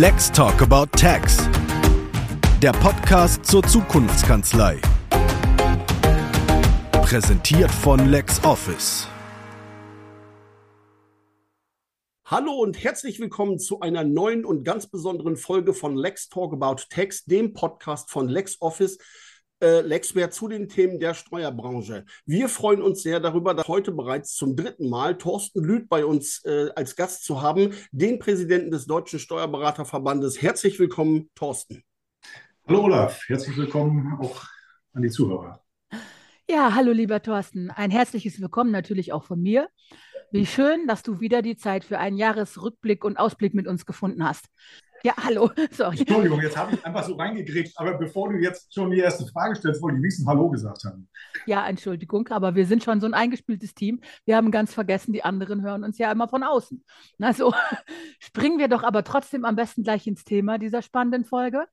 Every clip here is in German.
Let's Talk About Tax. Der Podcast zur Zukunftskanzlei. Präsentiert von LexOffice. Hallo und herzlich willkommen zu einer neuen und ganz besonderen Folge von Lex Talk About Tax, dem Podcast von LexOffice äh, Lexware zu den Themen der Steuerbranche. Wir freuen uns sehr darüber, dass heute bereits zum dritten Mal Thorsten Lüth bei uns äh, als Gast zu haben, den Präsidenten des Deutschen Steuerberaterverbandes. Herzlich willkommen, Thorsten. Hallo Olaf, herzlich willkommen auch an die Zuhörer. Ja, hallo lieber Thorsten. Ein herzliches Willkommen natürlich auch von mir. Wie schön, dass du wieder die Zeit für einen Jahresrückblick und Ausblick mit uns gefunden hast. Ja, hallo, sorry. Entschuldigung, jetzt habe ich einfach so reingegrätscht, aber bevor du jetzt schon die erste Frage stellst, wollte ich wenigstens Hallo gesagt haben. Ja, Entschuldigung, aber wir sind schon so ein eingespieltes Team. Wir haben ganz vergessen, die anderen hören uns ja immer von außen. Also springen wir doch aber trotzdem am besten gleich ins Thema dieser spannenden Folge.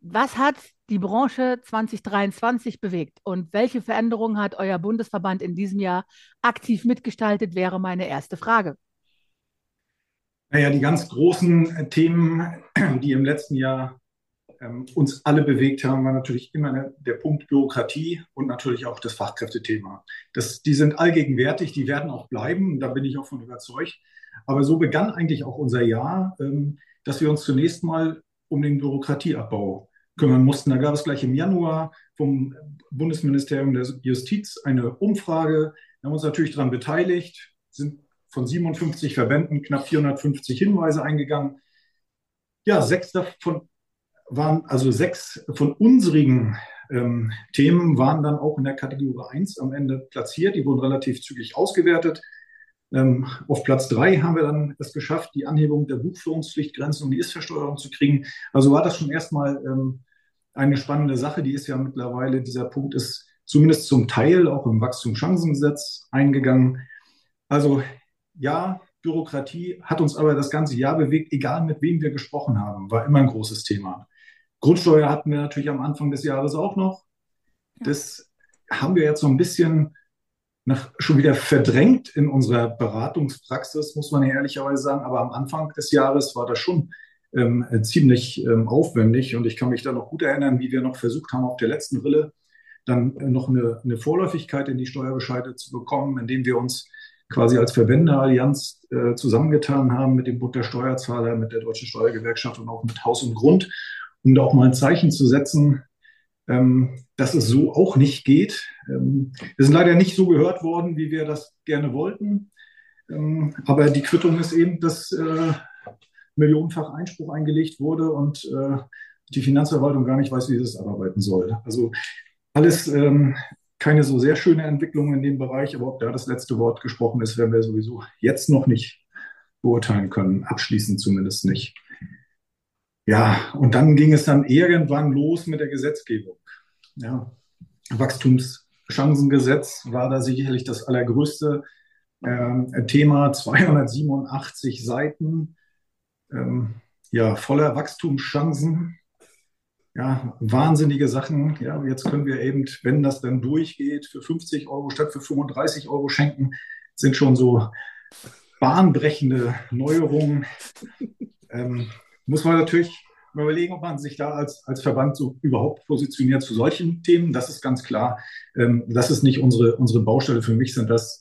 Was hat die Branche 2023 bewegt und welche Veränderungen hat euer Bundesverband in diesem Jahr aktiv mitgestaltet, wäre meine erste Frage. Naja, die ganz großen äh, Themen, die im letzten Jahr ähm, uns alle bewegt haben, war natürlich immer der, Punkt Bürokratie und natürlich auch das Fachkräftethema. Das, die sind allgegenwärtig, die werden auch bleiben, da bin ich auch von überzeugt. Aber so begann eigentlich auch unser Jahr, ähm, dass wir uns zunächst mal um den Bürokratieabbau kümmern mussten. Da gab es gleich im Januar vom Bundesministerium der Justiz eine Umfrage. Wir haben uns natürlich daran beteiligt, sind von 57 Verbänden knapp 450 Hinweise eingegangen. Ja, sechs davon waren, also sechs von unseren ähm, Themen waren dann auch in der Kategorie 1 am Ende platziert. Die wurden relativ zügig ausgewertet. Ähm, auf Platz 3 haben wir dann es geschafft, die Anhebung der Buchführungspflichtgrenzen und die Ist-Versteuerung zu kriegen. Also war das schon erstmal ähm, eine spannende Sache. Die ist ja mittlerweile, dieser Punkt ist zumindest zum Teil auch im Wachstumschancengesetz eingegangen. Also ja, Bürokratie hat uns aber das ganze Jahr bewegt, egal mit wem wir gesprochen haben, war immer ein großes Thema. Grundsteuer hatten wir natürlich am Anfang des Jahres auch noch. Das haben wir jetzt so ein bisschen nach, schon wieder verdrängt in unserer Beratungspraxis, muss man ehrlicherweise sagen. Aber am Anfang des Jahres war das schon ähm, ziemlich ähm, aufwendig. Und ich kann mich da noch gut erinnern, wie wir noch versucht haben, auf der letzten Rille dann noch eine, eine Vorläufigkeit in die Steuerbescheide zu bekommen, indem wir uns quasi als Verwenderallianz äh, zusammengetan haben mit dem Bund der Steuerzahler, mit der Deutschen Steuergewerkschaft und auch mit Haus und Grund, um da auch mal ein Zeichen zu setzen, ähm, dass es so auch nicht geht. Ähm, wir sind leider nicht so gehört worden, wie wir das gerne wollten. Ähm, aber die Quittung ist eben, dass äh, millionenfach Einspruch eingelegt wurde und äh, die Finanzverwaltung gar nicht weiß, wie sie es abarbeiten soll. Also alles ähm, keine so sehr schöne Entwicklung in dem Bereich, aber ob da das letzte Wort gesprochen ist, werden wir sowieso jetzt noch nicht beurteilen können, abschließend zumindest nicht. Ja, und dann ging es dann irgendwann los mit der Gesetzgebung. Ja, Wachstumschancengesetz war da sicherlich das allergrößte äh, Thema, 287 Seiten, ähm, ja, voller Wachstumschancen ja, wahnsinnige Sachen. Ja, jetzt können wir eben, wenn das dann durchgeht, für 50 Euro statt für 35 Euro schenken, sind schon so bahnbrechende Neuerungen. Ähm, muss man natürlich überlegen, ob man sich da als, als Verband so überhaupt positioniert zu solchen Themen. Das ist ganz klar. Ähm, das ist nicht unsere, unsere Baustelle. Für mich sind das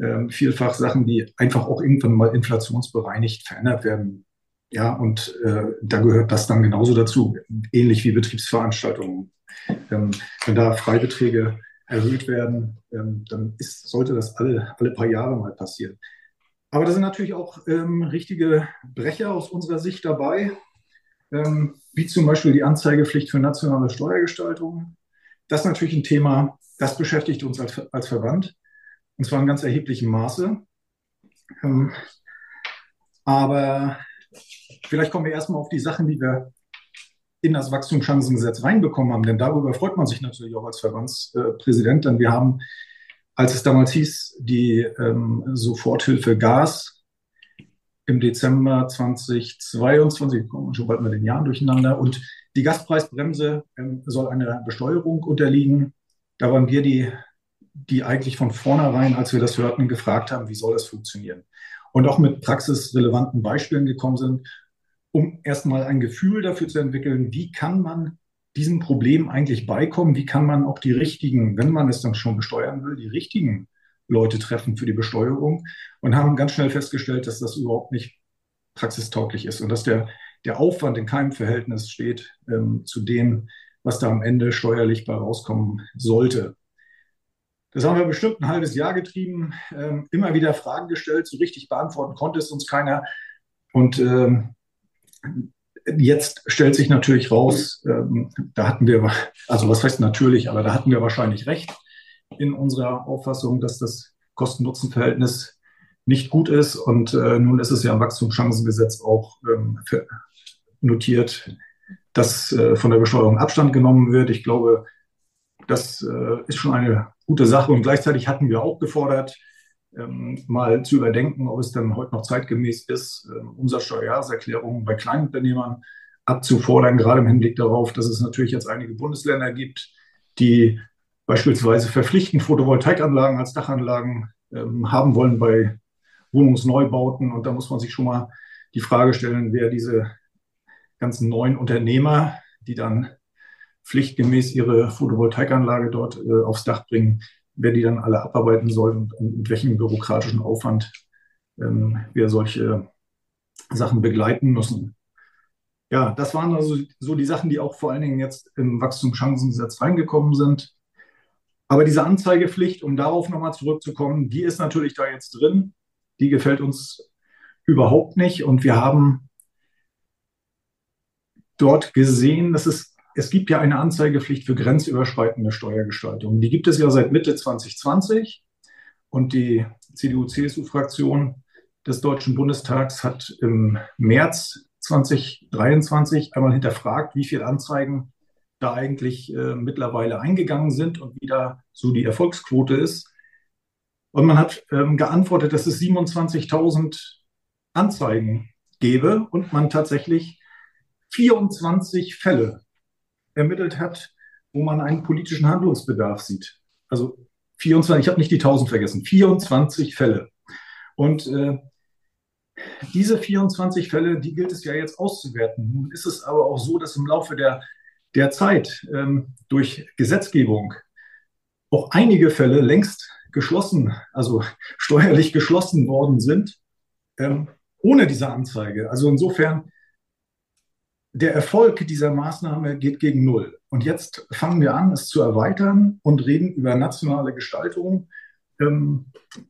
ähm, vielfach Sachen, die einfach auch irgendwann mal inflationsbereinigt verändert werden ja, und äh, da gehört das dann genauso dazu, ähnlich wie Betriebsveranstaltungen. Ähm, wenn da Freibeträge erhöht werden, ähm, dann ist, sollte das alle, alle paar Jahre mal passieren. Aber da sind natürlich auch ähm, richtige Brecher aus unserer Sicht dabei, ähm, wie zum Beispiel die Anzeigepflicht für nationale Steuergestaltung. Das ist natürlich ein Thema, das beschäftigt uns als, als Verband, und zwar in ganz erheblichem Maße. Ähm, aber Vielleicht kommen wir erstmal auf die Sachen, die wir in das Wachstumschancengesetz reinbekommen haben, denn darüber freut man sich natürlich auch als Verbandspräsident, denn wir haben, als es damals hieß, die ähm, Soforthilfe Gas im Dezember 2022, kommen schon bald mit den Jahren durcheinander, und die Gaspreisbremse ähm, soll einer Besteuerung unterliegen. Da waren wir die, die eigentlich von vornherein, als wir das hörten, gefragt haben, wie soll das funktionieren? Und auch mit praxisrelevanten Beispielen gekommen sind um erstmal ein Gefühl dafür zu entwickeln, wie kann man diesem Problem eigentlich beikommen, wie kann man auch die richtigen, wenn man es dann schon besteuern will, die richtigen Leute treffen für die Besteuerung und haben ganz schnell festgestellt, dass das überhaupt nicht praxistauglich ist und dass der, der Aufwand in keinem Verhältnis steht ähm, zu dem, was da am Ende steuerlich bei rauskommen sollte. Das haben wir bestimmt ein halbes Jahr getrieben, ähm, immer wieder Fragen gestellt, so richtig beantworten konnte es uns keiner. Und ähm, jetzt stellt sich natürlich raus, ähm, da hatten wir, also was heißt natürlich, aber da hatten wir wahrscheinlich recht in unserer Auffassung, dass das Kosten-Nutzen-Verhältnis nicht gut ist. Und äh, nun ist es ja im Wachstumschancengesetz auch ähm, notiert, dass äh, von der Besteuerung Abstand genommen wird. Ich glaube, das äh, ist schon eine gute Sache. Und gleichzeitig hatten wir auch gefordert, ähm, mal zu überdenken, ob es dann heute noch zeitgemäß ist, ähm, Umsatzsteuerjahreserklärungen bei Kleinunternehmern abzufordern, gerade im Hinblick darauf, dass es natürlich jetzt einige Bundesländer gibt, die beispielsweise verpflichtend Photovoltaikanlagen als Dachanlagen ähm, haben wollen bei Wohnungsneubauten. Und da muss man sich schon mal die Frage stellen, wer diese ganzen neuen Unternehmer, die dann pflichtgemäß ihre Photovoltaikanlage dort äh, aufs Dach bringen, wer die dann alle abarbeiten soll und, und mit welchem bürokratischen Aufwand ähm, wir solche Sachen begleiten müssen. Ja, das waren also so die Sachen, die auch vor allen Dingen jetzt im Wachstumschancengesetz reingekommen sind. Aber diese Anzeigepflicht, um darauf nochmal zurückzukommen, die ist natürlich da jetzt drin. Die gefällt uns überhaupt nicht. Und wir haben dort gesehen, dass es, es gibt ja eine Anzeigepflicht für grenzüberschreitende Steuergestaltung. Die gibt es ja seit Mitte 2020 und die CDU-CSU-Fraktion des Deutschen Bundestags hat im März 2023 einmal hinterfragt, wie viele Anzeigen da eigentlich äh, mittlerweile eingegangen sind und wie da so die Erfolgsquote ist. Und man hat ähm, geantwortet, dass es 27.000 Anzeigen gäbe und man tatsächlich 24 Fälle ermittelt hat, wo man einen politischen Handlungsbedarf sieht. Also 24, ich habe nicht die 1000 vergessen, 24 Fälle. Und äh, diese 24 Fälle, die gilt es ja jetzt auszuwerten. Nun ist es aber auch so, dass im Laufe der, der Zeit ähm, durch Gesetzgebung auch einige Fälle längst geschlossen, also steuerlich geschlossen worden sind, ähm, ohne diese Anzeige. Also insofern der Erfolg dieser Maßnahme geht gegen Null. Und jetzt fangen wir an, es zu erweitern und reden über nationale Gestaltung. Ähm,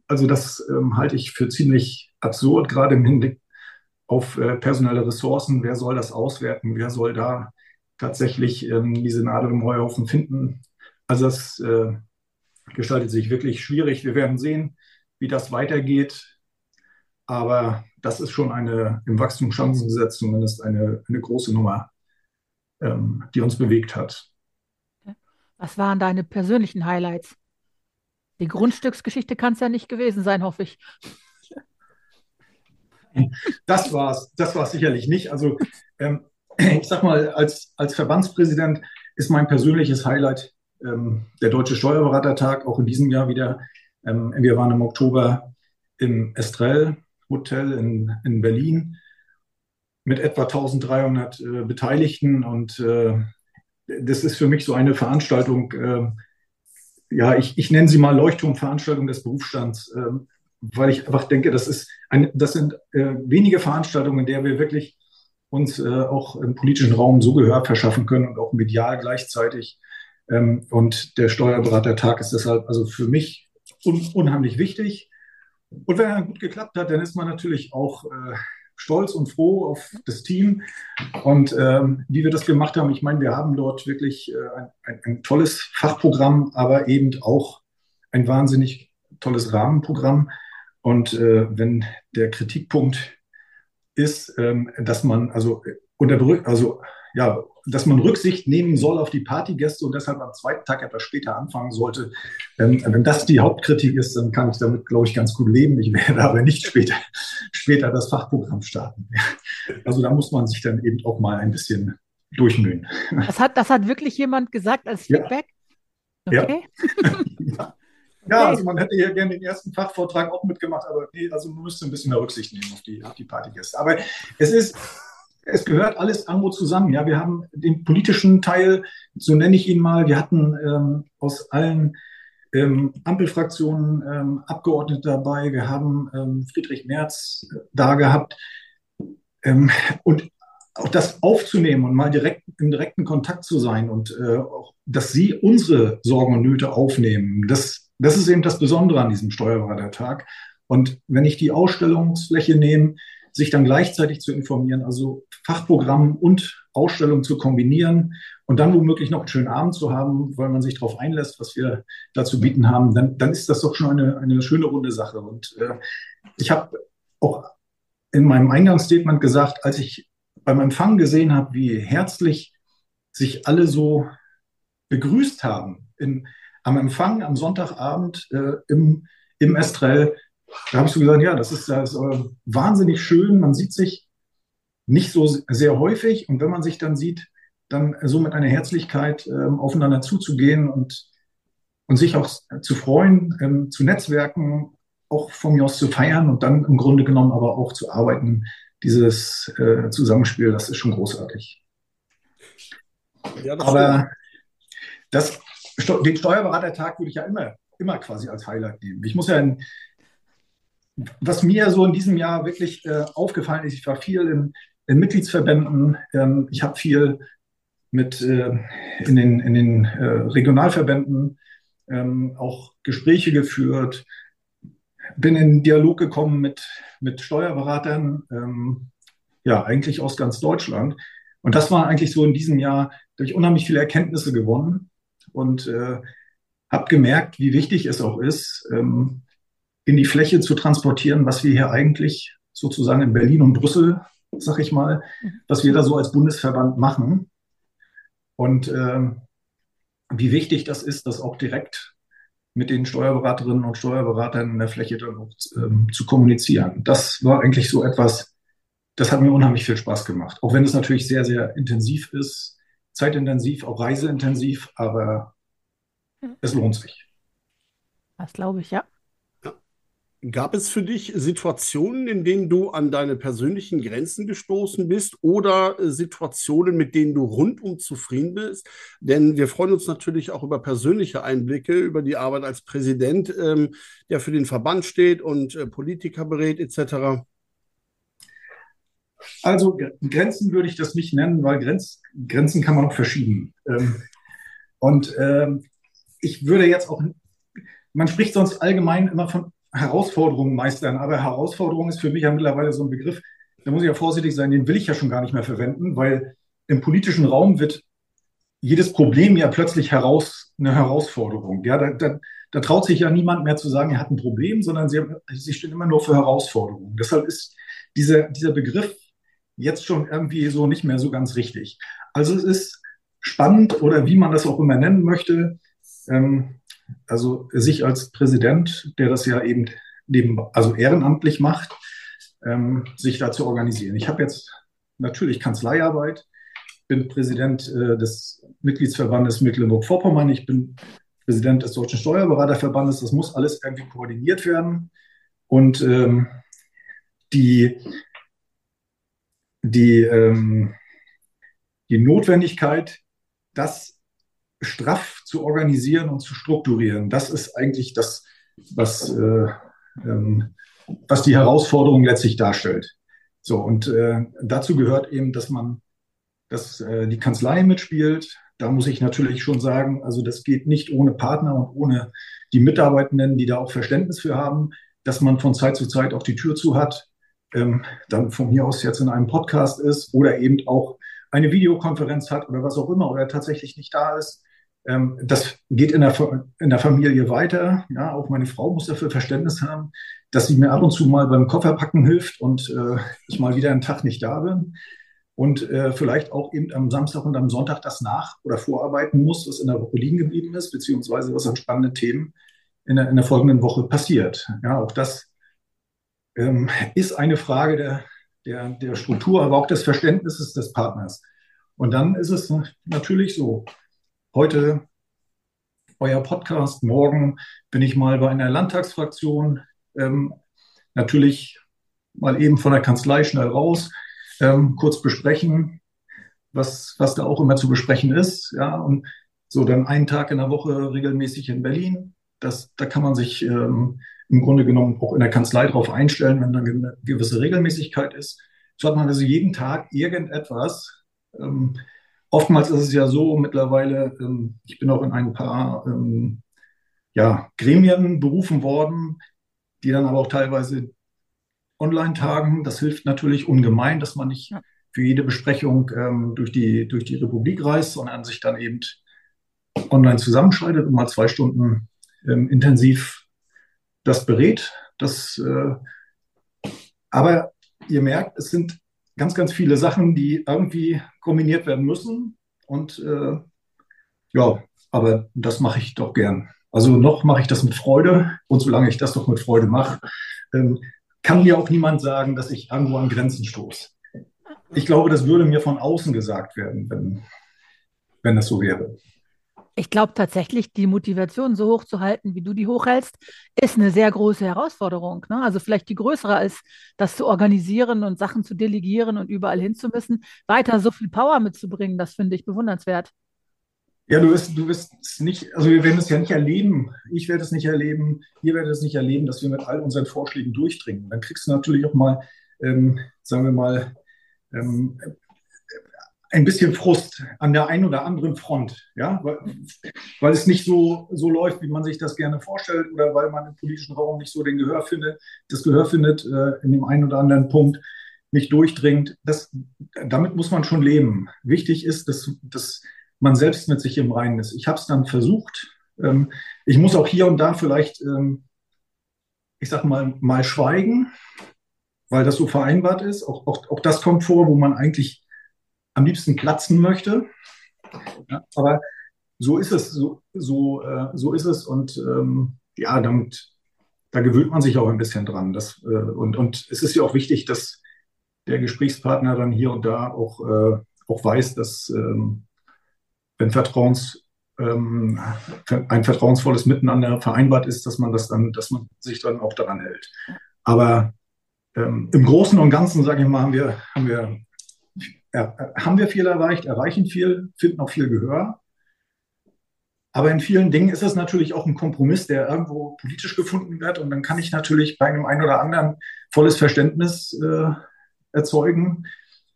also das ähm, halte ich für ziemlich absurd, gerade im Hinblick auf äh, personelle Ressourcen. Wer soll das auswerten? Wer soll da tatsächlich ähm, diese Nadel im Heuhaufen finden? Also das äh, gestaltet sich wirklich schwierig. Wir werden sehen, wie das weitergeht. Aber das ist schon eine, im Wachstumschancengesetz zumindest eine, eine große Nummer, ähm, die uns bewegt hat. Was waren deine persönlichen Highlights? Die Grundstücksgeschichte kann es ja nicht gewesen sein, hoffe ich. Das war es, das war sicherlich nicht. Also ähm, ich sag mal, als, als Verbandspräsident ist mein persönliches Highlight ähm, der Deutsche Steuerberatertag, auch in diesem Jahr wieder. Ähm, wir waren im Oktober im Estrell Hotel in, in Berlin mit etwa 1300 äh, Beteiligten. Und äh, das ist für mich so eine Veranstaltung, äh, ja, ich, ich nenne sie mal Leuchtturmveranstaltung des Berufsstands, äh, weil ich einfach denke, das, ist ein, das sind äh, wenige Veranstaltungen, in der wir wirklich uns äh, auch im politischen Raum so Gehör verschaffen können und auch medial gleichzeitig. Ähm, und der Steuerberatertag ist deshalb also für mich un unheimlich wichtig. Und wenn er gut geklappt hat, dann ist man natürlich auch äh, stolz und froh auf das Team und ähm, wie wir das gemacht haben. Ich meine, wir haben dort wirklich äh, ein, ein, tolles Fachprogramm, aber eben auch ein wahnsinnig tolles Rahmenprogramm. Und äh, wenn der Kritikpunkt ist, ähm, dass man also unter also ja, dass man Rücksicht nehmen soll auf die Partygäste und deshalb am zweiten Tag etwas später anfangen sollte. Ähm, wenn das die Hauptkritik ist, dann kann ich damit, glaube ich, ganz gut leben. Ich werde aber nicht später, später das Fachprogramm starten. Also da muss man sich dann eben auch mal ein bisschen durchmühen. Das hat, das hat wirklich jemand gesagt als Feedback? Ja. Okay. ja. Ja, also man hätte hier gerne den ersten Fachvortrag auch mitgemacht, aber nee, also man müsste ein bisschen mehr Rücksicht nehmen auf die, auf die Partygäste. Aber es ist, es gehört alles irgendwo zusammen. Ja, wir haben den politischen Teil, so nenne ich ihn mal. Wir hatten ähm, aus allen ähm, Ampelfraktionen ähm, Abgeordnete dabei. Wir haben ähm, Friedrich Merz äh, da gehabt. Ähm, und auch das aufzunehmen und mal direkt im direkten Kontakt zu sein und äh, auch, dass sie unsere Sorgen und Nöte aufnehmen, das, das ist eben das Besondere an diesem Steuerberatertag. Und wenn ich die Ausstellungsfläche nehme, sich dann gleichzeitig zu informieren, also Fachprogramm und Ausstellung zu kombinieren und dann womöglich noch einen schönen Abend zu haben, weil man sich darauf einlässt, was wir da zu bieten haben, dann, dann ist das doch schon eine, eine schöne runde Sache. Und äh, ich habe auch in meinem Eingangsstatement gesagt, als ich beim Empfang gesehen habe, wie herzlich sich alle so begrüßt haben in, am Empfang am Sonntagabend äh, im, im Estrell, da habe ich so gesagt, ja, das ist, das ist äh, wahnsinnig schön. Man sieht sich nicht so sehr häufig und wenn man sich dann sieht, dann so mit einer Herzlichkeit ähm, aufeinander zuzugehen und, und sich auch zu freuen, ähm, zu netzwerken, auch von mir aus zu feiern und dann im Grunde genommen aber auch zu arbeiten, dieses äh, Zusammenspiel, das ist schon großartig. Ja, das aber das, den Steuerberatertag würde ich ja immer, immer quasi als Highlight nehmen. Ich muss ja in, was mir so in diesem Jahr wirklich äh, aufgefallen ist, ich war viel in, in Mitgliedsverbänden, ähm, ich habe viel mit äh, in den, in den äh, Regionalverbänden ähm, auch Gespräche geführt, bin in Dialog gekommen mit, mit Steuerberatern, ähm, ja, eigentlich aus ganz Deutschland. Und das war eigentlich so in diesem Jahr, da habe ich unheimlich viele Erkenntnisse gewonnen und äh, habe gemerkt, wie wichtig es auch ist, ähm, in die Fläche zu transportieren, was wir hier eigentlich sozusagen in Berlin und Brüssel, sag ich mal, was wir da so als Bundesverband machen. Und ähm, wie wichtig das ist, das auch direkt mit den Steuerberaterinnen und Steuerberatern in der Fläche dann auch ähm, zu kommunizieren. Das war eigentlich so etwas, das hat mir unheimlich viel Spaß gemacht. Auch wenn es natürlich sehr, sehr intensiv ist, zeitintensiv, auch reiseintensiv, aber es lohnt sich. Das glaube ich, ja. Gab es für dich Situationen, in denen du an deine persönlichen Grenzen gestoßen bist oder äh, Situationen, mit denen du rundum zufrieden bist? Denn wir freuen uns natürlich auch über persönliche Einblicke, über die Arbeit als Präsident, ähm, der für den Verband steht und äh, Politiker berät etc. Also Grenzen würde ich das nicht nennen, weil Grenz, Grenzen kann man auch verschieben. Ähm, und ähm, ich würde jetzt auch, man spricht sonst allgemein immer von Herausforderungen meistern. Aber Herausforderung ist für mich ja mittlerweile so ein Begriff, da muss ich ja vorsichtig sein, den will ich ja schon gar nicht mehr verwenden, weil im politischen Raum wird jedes Problem ja plötzlich heraus eine Herausforderung. Ja, da, da, da traut sich ja niemand mehr zu sagen, er hat ein Problem, sondern sie, sie stehen immer nur für Herausforderungen. Deshalb ist dieser, dieser Begriff jetzt schon irgendwie so nicht mehr so ganz richtig. Also es ist spannend oder wie man das auch immer nennen möchte. Ähm, also sich als Präsident, der das ja eben neben, also ehrenamtlich macht, ähm, sich da zu organisieren. Ich habe jetzt natürlich Kanzleiarbeit, bin Präsident äh, des Mitgliedsverbandes Mecklenburg-Vorpommern, ich bin Präsident des Deutschen Steuerberaterverbandes. Das muss alles irgendwie koordiniert werden. Und ähm, die, die, ähm, die Notwendigkeit, das straff zu organisieren und zu strukturieren. Das ist eigentlich das, was, äh, ähm, was die Herausforderung letztlich darstellt. So, und äh, dazu gehört eben, dass man, dass äh, die Kanzlei mitspielt. Da muss ich natürlich schon sagen, also das geht nicht ohne Partner und ohne die Mitarbeitenden, die da auch Verständnis für haben, dass man von Zeit zu Zeit auch die Tür zu hat, ähm, dann von mir aus jetzt in einem Podcast ist oder eben auch eine Videokonferenz hat oder was auch immer oder tatsächlich nicht da ist. Ähm, das geht in der, in der Familie weiter. Ja, auch meine Frau muss dafür Verständnis haben, dass sie mir ab und zu mal beim Kofferpacken hilft und äh, ich mal wieder einen Tag nicht da bin. Und äh, vielleicht auch eben am Samstag und am Sonntag das nach- oder vorarbeiten muss, was in der Woche liegen geblieben ist, beziehungsweise was an spannenden Themen in der, in der folgenden Woche passiert. Ja, auch das ähm, ist eine Frage der, der, der Struktur, aber auch des Verständnisses des Partners. Und dann ist es natürlich so, heute euer Podcast, morgen bin ich mal bei einer Landtagsfraktion, ähm, natürlich mal eben von der Kanzlei schnell raus, ähm, kurz besprechen, was, was da auch immer zu besprechen ist. Ja, und so dann einen Tag in der Woche regelmäßig in Berlin. Das, da kann man sich ähm, im Grunde genommen auch in der Kanzlei darauf einstellen, wenn dann eine gewisse Regelmäßigkeit ist. So hat man also jeden Tag irgendetwas. Ähm, oftmals ist es ja so mittlerweile, ähm, ich bin auch in ein paar ähm, ja, Gremien berufen worden, die dann aber auch teilweise online tagen. Das hilft natürlich ungemein, dass man nicht für jede Besprechung ähm, durch, die, durch die Republik reist, sondern sich dann eben online zusammenschaltet und mal zwei Stunden ähm, intensiv das berät. Das, äh, aber ihr merkt, es sind ganz, ganz viele Sachen, die irgendwie kombiniert werden müssen. Und äh, ja, aber das mache ich doch gern. Also noch mache ich das mit Freude. Und solange ich das doch mit Freude mache, ähm, kann mir auch niemand sagen, dass ich irgendwo an Grenzen stoße. Ich glaube, das würde mir von außen gesagt werden, wenn, wenn das so wäre. Ich glaube tatsächlich, die Motivation so hoch zu halten, wie du die hochhältst, ist eine sehr große Herausforderung. Ne? Also vielleicht die größere als das zu organisieren und Sachen zu delegieren und überall hinzumüssen, weiter so viel Power mitzubringen, das finde ich bewundernswert. Ja, du wirst, du wirst es nicht, also wir werden es ja nicht erleben. Ich werde es nicht erleben, ihr werdet es nicht erleben, dass wir mit all unseren Vorschlägen durchdringen. Dann kriegst du natürlich auch mal, ähm, sagen wir mal, ähm, ein bisschen Frust an der einen oder anderen Front, ja, weil, weil, es nicht so, so läuft, wie man sich das gerne vorstellt oder weil man im politischen Raum nicht so den Gehör findet, das Gehör findet äh, in dem einen oder anderen Punkt nicht durchdringt. Das, damit muss man schon leben. Wichtig ist, dass, dass man selbst mit sich im Reinen ist. Ich habe es dann versucht. Ähm, ich muss auch hier und da vielleicht, ähm, ich sage mal, mal schweigen, weil das so vereinbart ist. Auch, auch, auch das kommt vor, wo man eigentlich am liebsten platzen möchte. Ja, aber so ist es, so, so, äh, so ist es und ähm, ja, damit, da gewöhnt man sich auch ein bisschen dran. Das, äh, und, und es ist ja auch wichtig, dass der Gesprächspartner dann hier und da auch, äh, auch weiß, dass ähm, wenn Vertrauens, ähm, ein vertrauensvolles Miteinander vereinbart ist, dass man das dann, dass man sich dann auch daran hält. Aber ähm, im Großen und Ganzen, sage ich mal, haben wir, haben wir haben wir viel erreicht, erreichen viel, finden auch viel Gehör. Aber in vielen Dingen ist es natürlich auch ein Kompromiss, der irgendwo politisch gefunden wird. Und dann kann ich natürlich bei einem einen oder anderen volles Verständnis äh, erzeugen.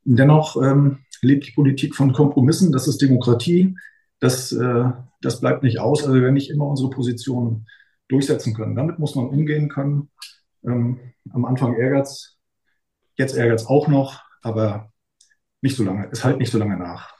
Dennoch ähm, lebt die Politik von Kompromissen. Das ist Demokratie. Das, äh, das bleibt nicht aus. Also wir werden nicht immer unsere Position durchsetzen können. Damit muss man umgehen können. Ähm, am Anfang ärgert es, jetzt ärgert es auch noch, aber nicht so lange, es halt nicht so lange nach.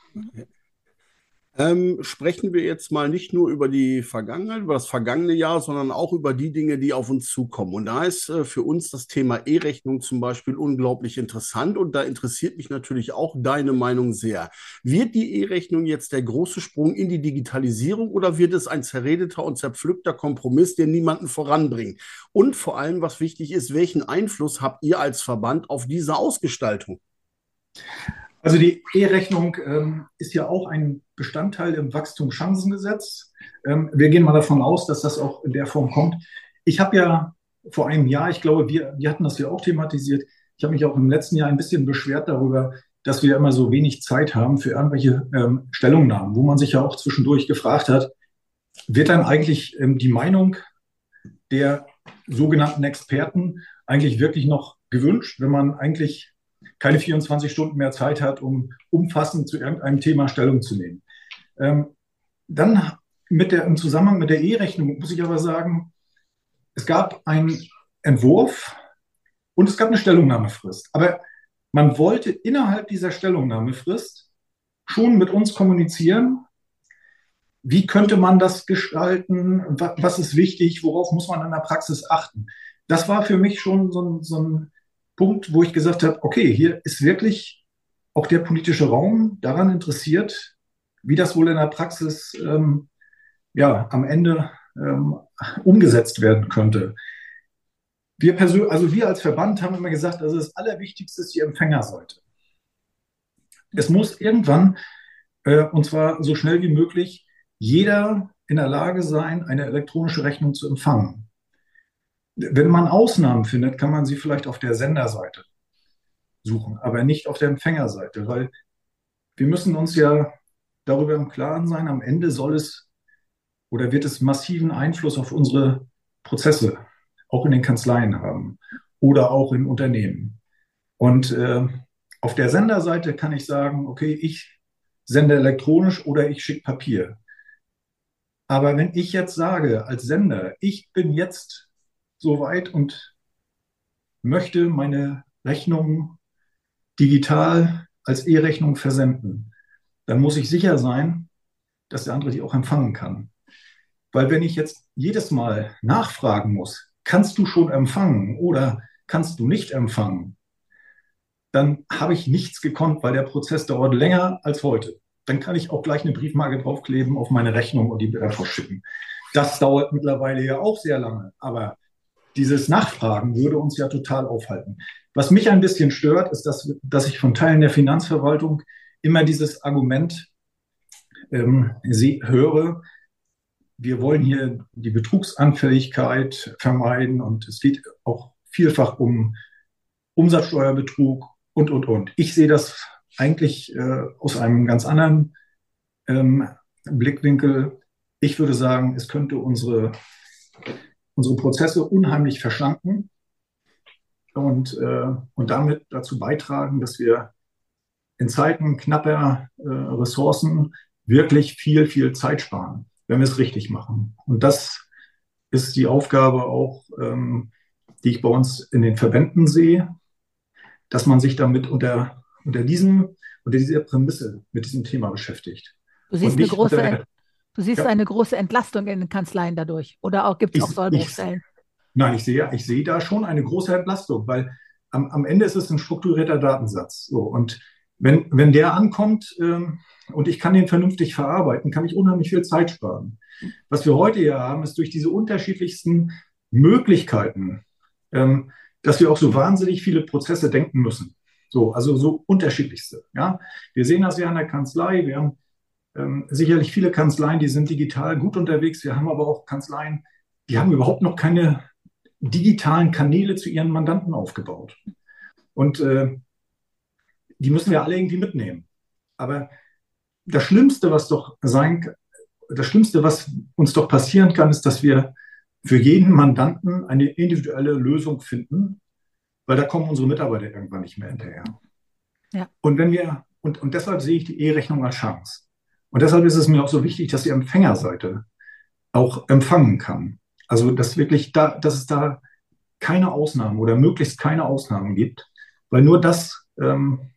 Ähm, sprechen wir jetzt mal nicht nur über die Vergangenheit, über das vergangene Jahr, sondern auch über die Dinge, die auf uns zukommen. Und da ist äh, für uns das Thema E-Rechnung zum Beispiel unglaublich interessant und da interessiert mich natürlich auch deine Meinung sehr. Wird die E-Rechnung jetzt der große Sprung in die Digitalisierung oder wird es ein zerredeter und zerpflückter Kompromiss, der niemanden voranbringt? Und vor allem, was wichtig ist, welchen Einfluss habt ihr als Verband auf diese Ausgestaltung? Also die E-Rechnung ähm, ist ja auch ein Bestandteil im Wachstumschancengesetz. Ähm, wir gehen mal davon aus, dass das auch in der Form kommt. Ich habe ja vor einem Jahr, ich glaube, wir, wir hatten das ja auch thematisiert, ich habe mich auch im letzten Jahr ein bisschen beschwert darüber, dass wir immer so wenig Zeit haben für irgendwelche ähm, Stellungnahmen, wo man sich ja auch zwischendurch gefragt hat, wird dann eigentlich ähm, die Meinung der sogenannten Experten eigentlich wirklich noch gewünscht, wenn man eigentlich keine 24 Stunden mehr Zeit hat, um umfassend zu irgendeinem Thema Stellung zu nehmen. Ähm, dann mit der, im Zusammenhang mit der E-Rechnung muss ich aber sagen, es gab einen Entwurf und es gab eine Stellungnahmefrist. Aber man wollte innerhalb dieser Stellungnahmefrist schon mit uns kommunizieren, wie könnte man das gestalten, was ist wichtig, worauf muss man in der Praxis achten. Das war für mich schon so ein, so ein Punkt, wo ich gesagt habe, okay, hier ist wirklich auch der politische Raum daran interessiert, wie das wohl in der Praxis ähm, ja, am Ende ähm, umgesetzt werden könnte. Wir persönlich, also wir als Verband haben immer gesagt, also das Allerwichtigste ist die Empfängerseite. Es muss irgendwann, äh, und zwar so schnell wie möglich, jeder in der Lage sein, eine elektronische Rechnung zu empfangen. Wenn man Ausnahmen findet, kann man sie vielleicht auf der Senderseite suchen, aber nicht auf der Empfängerseite, weil wir müssen uns ja darüber im Klaren sein, am Ende soll es oder wird es massiven Einfluss auf unsere Prozesse, auch in den Kanzleien haben oder auch in Unternehmen. Und äh, auf der Senderseite kann ich sagen, okay, ich sende elektronisch oder ich schicke Papier. Aber wenn ich jetzt sage als Sender, ich bin jetzt so weit und möchte meine Rechnung digital als E-Rechnung versenden, dann muss ich sicher sein, dass der andere die auch empfangen kann. Weil wenn ich jetzt jedes Mal nachfragen muss, kannst du schon empfangen oder kannst du nicht empfangen, dann habe ich nichts gekonnt, weil der Prozess dauert länger als heute. Dann kann ich auch gleich eine Briefmarke draufkleben auf meine Rechnung und die wieder verschicken. Das dauert mittlerweile ja auch sehr lange, aber dieses Nachfragen würde uns ja total aufhalten. Was mich ein bisschen stört, ist, dass, dass ich von Teilen der Finanzverwaltung immer dieses Argument ähm, sie, höre, wir wollen hier die Betrugsanfälligkeit vermeiden und es geht auch vielfach um Umsatzsteuerbetrug und, und, und. Ich sehe das eigentlich äh, aus einem ganz anderen ähm, Blickwinkel. Ich würde sagen, es könnte unsere, unsere Prozesse unheimlich verschlanken und, äh, und damit dazu beitragen, dass wir in Zeiten knapper äh, Ressourcen wirklich viel, viel Zeit sparen, wenn wir es richtig machen. Und das ist die Aufgabe auch, ähm, die ich bei uns in den Verbänden sehe dass man sich damit unter, unter, diesem, unter dieser Prämisse mit diesem Thema beschäftigt. Du siehst, eine große, unter, du siehst ja. eine große Entlastung in den Kanzleien dadurch. Oder auch gibt es auch Sollbruchstellen? Nein, ich sehe, ich sehe da schon eine große Entlastung, weil am, am Ende ist es ein strukturierter Datensatz. So, und wenn, wenn der ankommt ähm, und ich kann den vernünftig verarbeiten, kann ich unheimlich viel Zeit sparen. Was wir heute ja haben, ist durch diese unterschiedlichsten Möglichkeiten, ähm, dass wir auch so wahnsinnig viele Prozesse denken müssen. So, also so unterschiedlichste. Ja, wir sehen das ja an der Kanzlei. Wir haben ähm, sicherlich viele Kanzleien, die sind digital gut unterwegs. Wir haben aber auch Kanzleien, die haben überhaupt noch keine digitalen Kanäle zu ihren Mandanten aufgebaut. Und äh, die müssen wir alle irgendwie mitnehmen. Aber das Schlimmste, was doch sein, das Schlimmste, was uns doch passieren kann, ist, dass wir für jeden Mandanten eine individuelle Lösung finden, weil da kommen unsere Mitarbeiter irgendwann nicht mehr hinterher. Ja. Und wenn wir, und, und deshalb sehe ich die E-Rechnung als Chance. Und deshalb ist es mir auch so wichtig, dass die Empfängerseite auch empfangen kann. Also, dass wirklich da, dass es da keine Ausnahmen oder möglichst keine Ausnahmen gibt, weil nur das, ähm,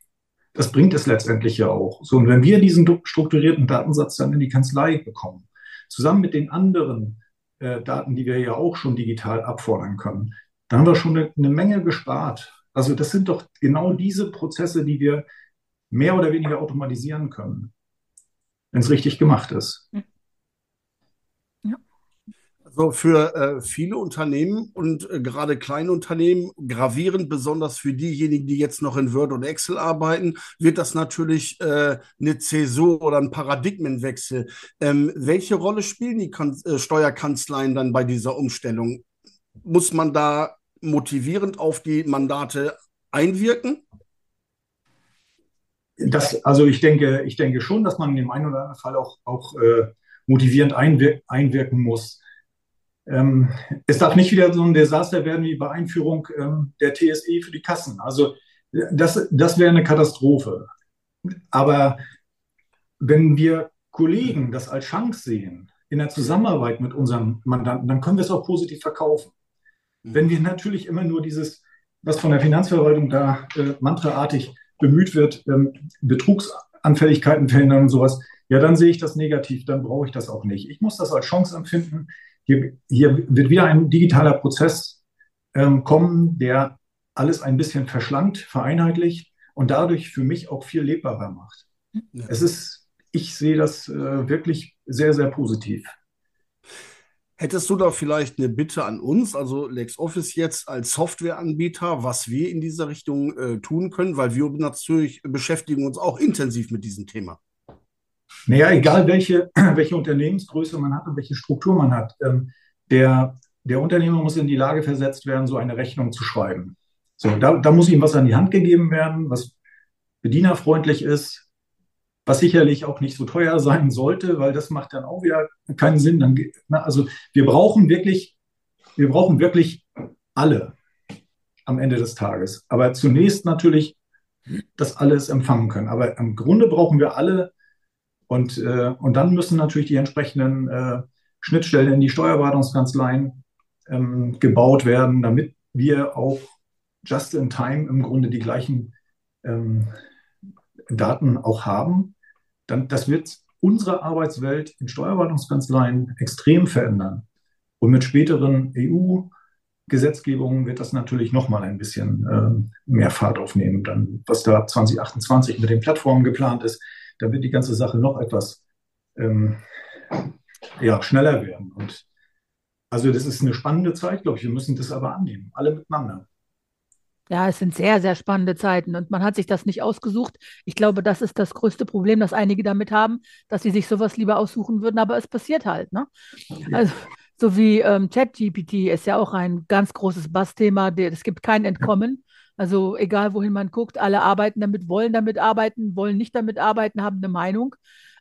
das bringt es letztendlich ja auch. So, und wenn wir diesen strukturierten Datensatz dann in die Kanzlei bekommen, zusammen mit den anderen äh, Daten, die wir ja auch schon digital abfordern können. Da haben wir schon eine, eine Menge gespart. Also das sind doch genau diese Prozesse, die wir mehr oder weniger automatisieren können, wenn es richtig gemacht ist. Also für äh, viele Unternehmen und äh, gerade kleine Unternehmen, gravierend besonders für diejenigen, die jetzt noch in Word und Excel arbeiten, wird das natürlich äh, eine Zäsur oder ein Paradigmenwechsel. Ähm, welche Rolle spielen die kan äh, Steuerkanzleien dann bei dieser Umstellung? Muss man da motivierend auf die Mandate einwirken? Das, also ich denke, ich denke schon, dass man in dem einen oder anderen Fall auch, auch äh, motivierend einwir einwirken muss. Ähm, es darf nicht wieder so ein Desaster werden wie bei Einführung ähm, der TSE für die Kassen. Also das, das wäre eine Katastrophe. Aber wenn wir Kollegen das als Chance sehen, in der Zusammenarbeit mit unseren Mandanten, dann können wir es auch positiv verkaufen. Mhm. Wenn wir natürlich immer nur dieses, was von der Finanzverwaltung da äh, mantraartig bemüht wird, ähm, Betrugsanfälligkeiten verhindern und sowas, ja, dann sehe ich das negativ, dann brauche ich das auch nicht. Ich muss das als Chance empfinden, hier, hier wird wieder ein digitaler Prozess ähm, kommen, der alles ein bisschen verschlankt, vereinheitlicht und dadurch für mich auch viel lebbarer macht. Ja. Es ist, ich sehe das äh, wirklich sehr, sehr positiv. Hättest du da vielleicht eine Bitte an uns, also LexOffice jetzt als Softwareanbieter, was wir in dieser Richtung äh, tun können, weil wir natürlich beschäftigen uns auch intensiv mit diesem Thema. Naja, egal welche, welche Unternehmensgröße man hat und welche Struktur man hat, ähm, der, der Unternehmer muss in die Lage versetzt werden, so eine Rechnung zu schreiben. So, da, da muss ihm was an die Hand gegeben werden, was bedienerfreundlich ist, was sicherlich auch nicht so teuer sein sollte, weil das macht dann auch wieder keinen Sinn. Dann, na, also wir brauchen wirklich, wir brauchen wirklich alle am Ende des Tages. Aber zunächst natürlich, dass alle es empfangen können. Aber im Grunde brauchen wir alle und, äh, und dann müssen natürlich die entsprechenden äh, Schnittstellen in die Steuerberatungskanzleien ähm, gebaut werden, damit wir auch just in time im Grunde die gleichen ähm, Daten auch haben. Dann, das wird unsere Arbeitswelt in Steuerberatungskanzleien extrem verändern. Und mit späteren EU-Gesetzgebungen wird das natürlich nochmal ein bisschen äh, mehr Fahrt aufnehmen. Dann, was da 2028 mit den Plattformen geplant ist, da wird die ganze Sache noch etwas ähm, ja, schneller werden. Und also das ist eine spannende Zeit, glaube ich. Wir müssen das aber annehmen, alle miteinander. Ja, es sind sehr, sehr spannende Zeiten und man hat sich das nicht ausgesucht. Ich glaube, das ist das größte Problem, das einige damit haben, dass sie sich sowas lieber aussuchen würden, aber es passiert halt. Ne? Ja. Also, so wie ähm, ChatGPT ist ja auch ein ganz großes Bassthema. Es gibt kein Entkommen. Also egal, wohin man guckt, alle arbeiten damit, wollen damit arbeiten, wollen nicht damit arbeiten, haben eine Meinung.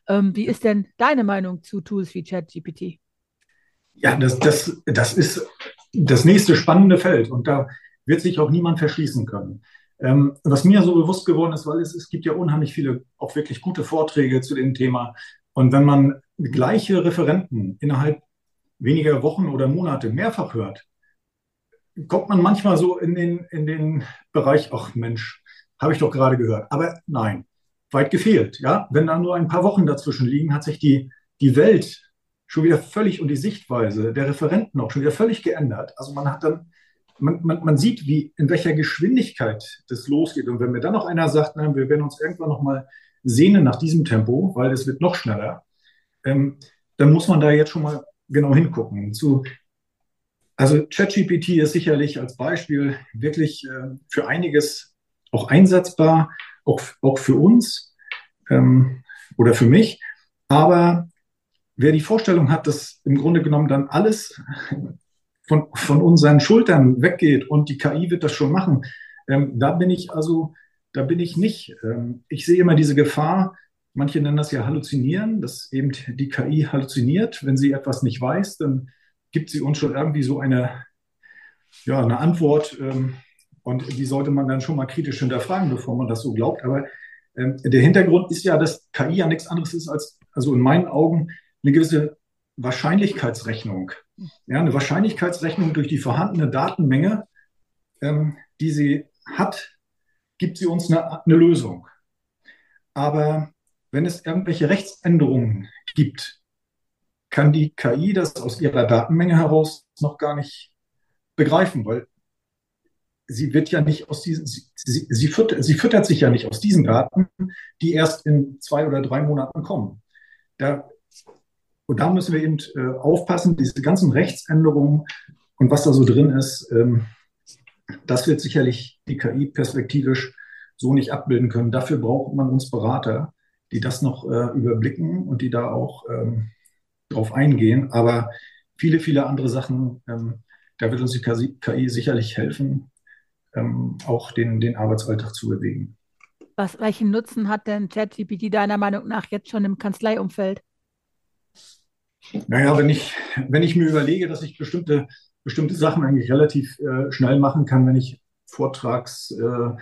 Ähm, wie ist denn deine Meinung zu Tools wie ChatGPT? Ja, das, das, das ist das nächste spannende Feld und da wird sich auch niemand verschließen können. Ähm, was mir so bewusst geworden ist, weil es, es gibt ja unheimlich viele auch wirklich gute Vorträge zu dem Thema. Und wenn man gleiche Referenten innerhalb weniger Wochen oder Monate mehrfach hört, kommt man manchmal so in den, in den Bereich, ach Mensch, habe ich doch gerade gehört. Aber nein, weit gefehlt. Ja? Wenn da nur ein paar Wochen dazwischen liegen, hat sich die, die Welt schon wieder völlig und die Sichtweise der Referenten auch schon wieder völlig geändert. Also man hat dann, man, man, man sieht, wie, in welcher Geschwindigkeit das losgeht. Und wenn mir dann noch einer sagt, na, wir werden uns irgendwann noch mal sehnen nach diesem Tempo, weil es wird noch schneller, ähm, dann muss man da jetzt schon mal genau hingucken. Zu, also ChatGPT ist sicherlich als Beispiel wirklich äh, für einiges auch einsetzbar auch, auch für uns ähm, oder für mich. Aber wer die Vorstellung hat, dass im Grunde genommen dann alles von, von unseren Schultern weggeht und die KI wird das schon machen, ähm, da bin ich also, da bin ich nicht. Ähm, ich sehe immer diese Gefahr, manche nennen das ja Halluzinieren, dass eben die KI halluziniert. Wenn sie etwas nicht weiß, dann gibt sie uns schon irgendwie so eine, ja, eine Antwort, ähm, und die sollte man dann schon mal kritisch hinterfragen, bevor man das so glaubt. Aber ähm, der Hintergrund ist ja, dass KI ja nichts anderes ist als, also in meinen Augen, eine gewisse Wahrscheinlichkeitsrechnung. Ja, eine Wahrscheinlichkeitsrechnung durch die vorhandene Datenmenge, ähm, die sie hat, gibt sie uns eine, eine Lösung. Aber wenn es irgendwelche Rechtsänderungen gibt, kann die KI das aus ihrer Datenmenge heraus noch gar nicht begreifen, weil sie wird ja nicht aus diesen, sie, sie, sie, füttert, sie füttert sich ja nicht aus diesen Daten, die erst in zwei oder drei Monaten kommen. Da, und da müssen wir eben äh, aufpassen, diese ganzen Rechtsänderungen und was da so drin ist, ähm, das wird sicherlich die KI perspektivisch so nicht abbilden können. Dafür braucht man uns Berater, die das noch äh, überblicken und die da auch ähm, drauf eingehen. Aber viele, viele andere Sachen, ähm, da wird uns die KI sicherlich helfen, auch den, den Arbeitsalltag zu bewegen. Was, welchen Nutzen hat denn ChatGPT deiner Meinung nach jetzt schon im Kanzleiumfeld? Naja, wenn ich, wenn ich mir überlege, dass ich bestimmte, bestimmte Sachen eigentlich relativ äh, schnell machen kann, wenn ich Vortragsthemen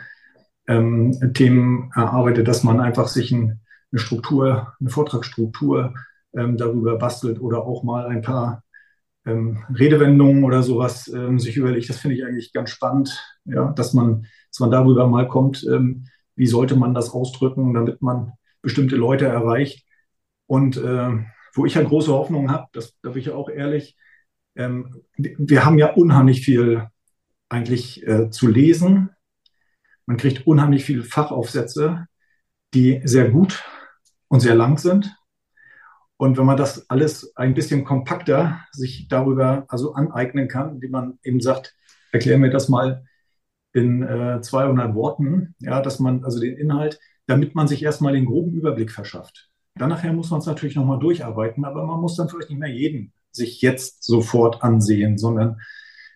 äh, ähm, erarbeite, dass man einfach sich ein, eine Struktur, eine Vortragsstruktur ähm, darüber bastelt oder auch mal ein paar ähm, Redewendungen oder sowas ähm, sich überlegt. Das finde ich eigentlich ganz spannend, ja, dass man, dass man darüber mal kommt, ähm, wie sollte man das ausdrücken, damit man bestimmte Leute erreicht. Und äh, wo ich ja halt große Hoffnung habe, das da bin ich ja auch ehrlich, ähm, wir haben ja unheimlich viel eigentlich äh, zu lesen. Man kriegt unheimlich viele Fachaufsätze, die sehr gut und sehr lang sind. Und wenn man das alles ein bisschen kompakter sich darüber also aneignen kann, wie man eben sagt, erklär mir das mal in äh, 200 Worten, ja, dass man also den Inhalt, damit man sich erstmal den groben Überblick verschafft. Dann nachher muss man es natürlich nochmal durcharbeiten, aber man muss dann vielleicht nicht mehr jeden sich jetzt sofort ansehen, sondern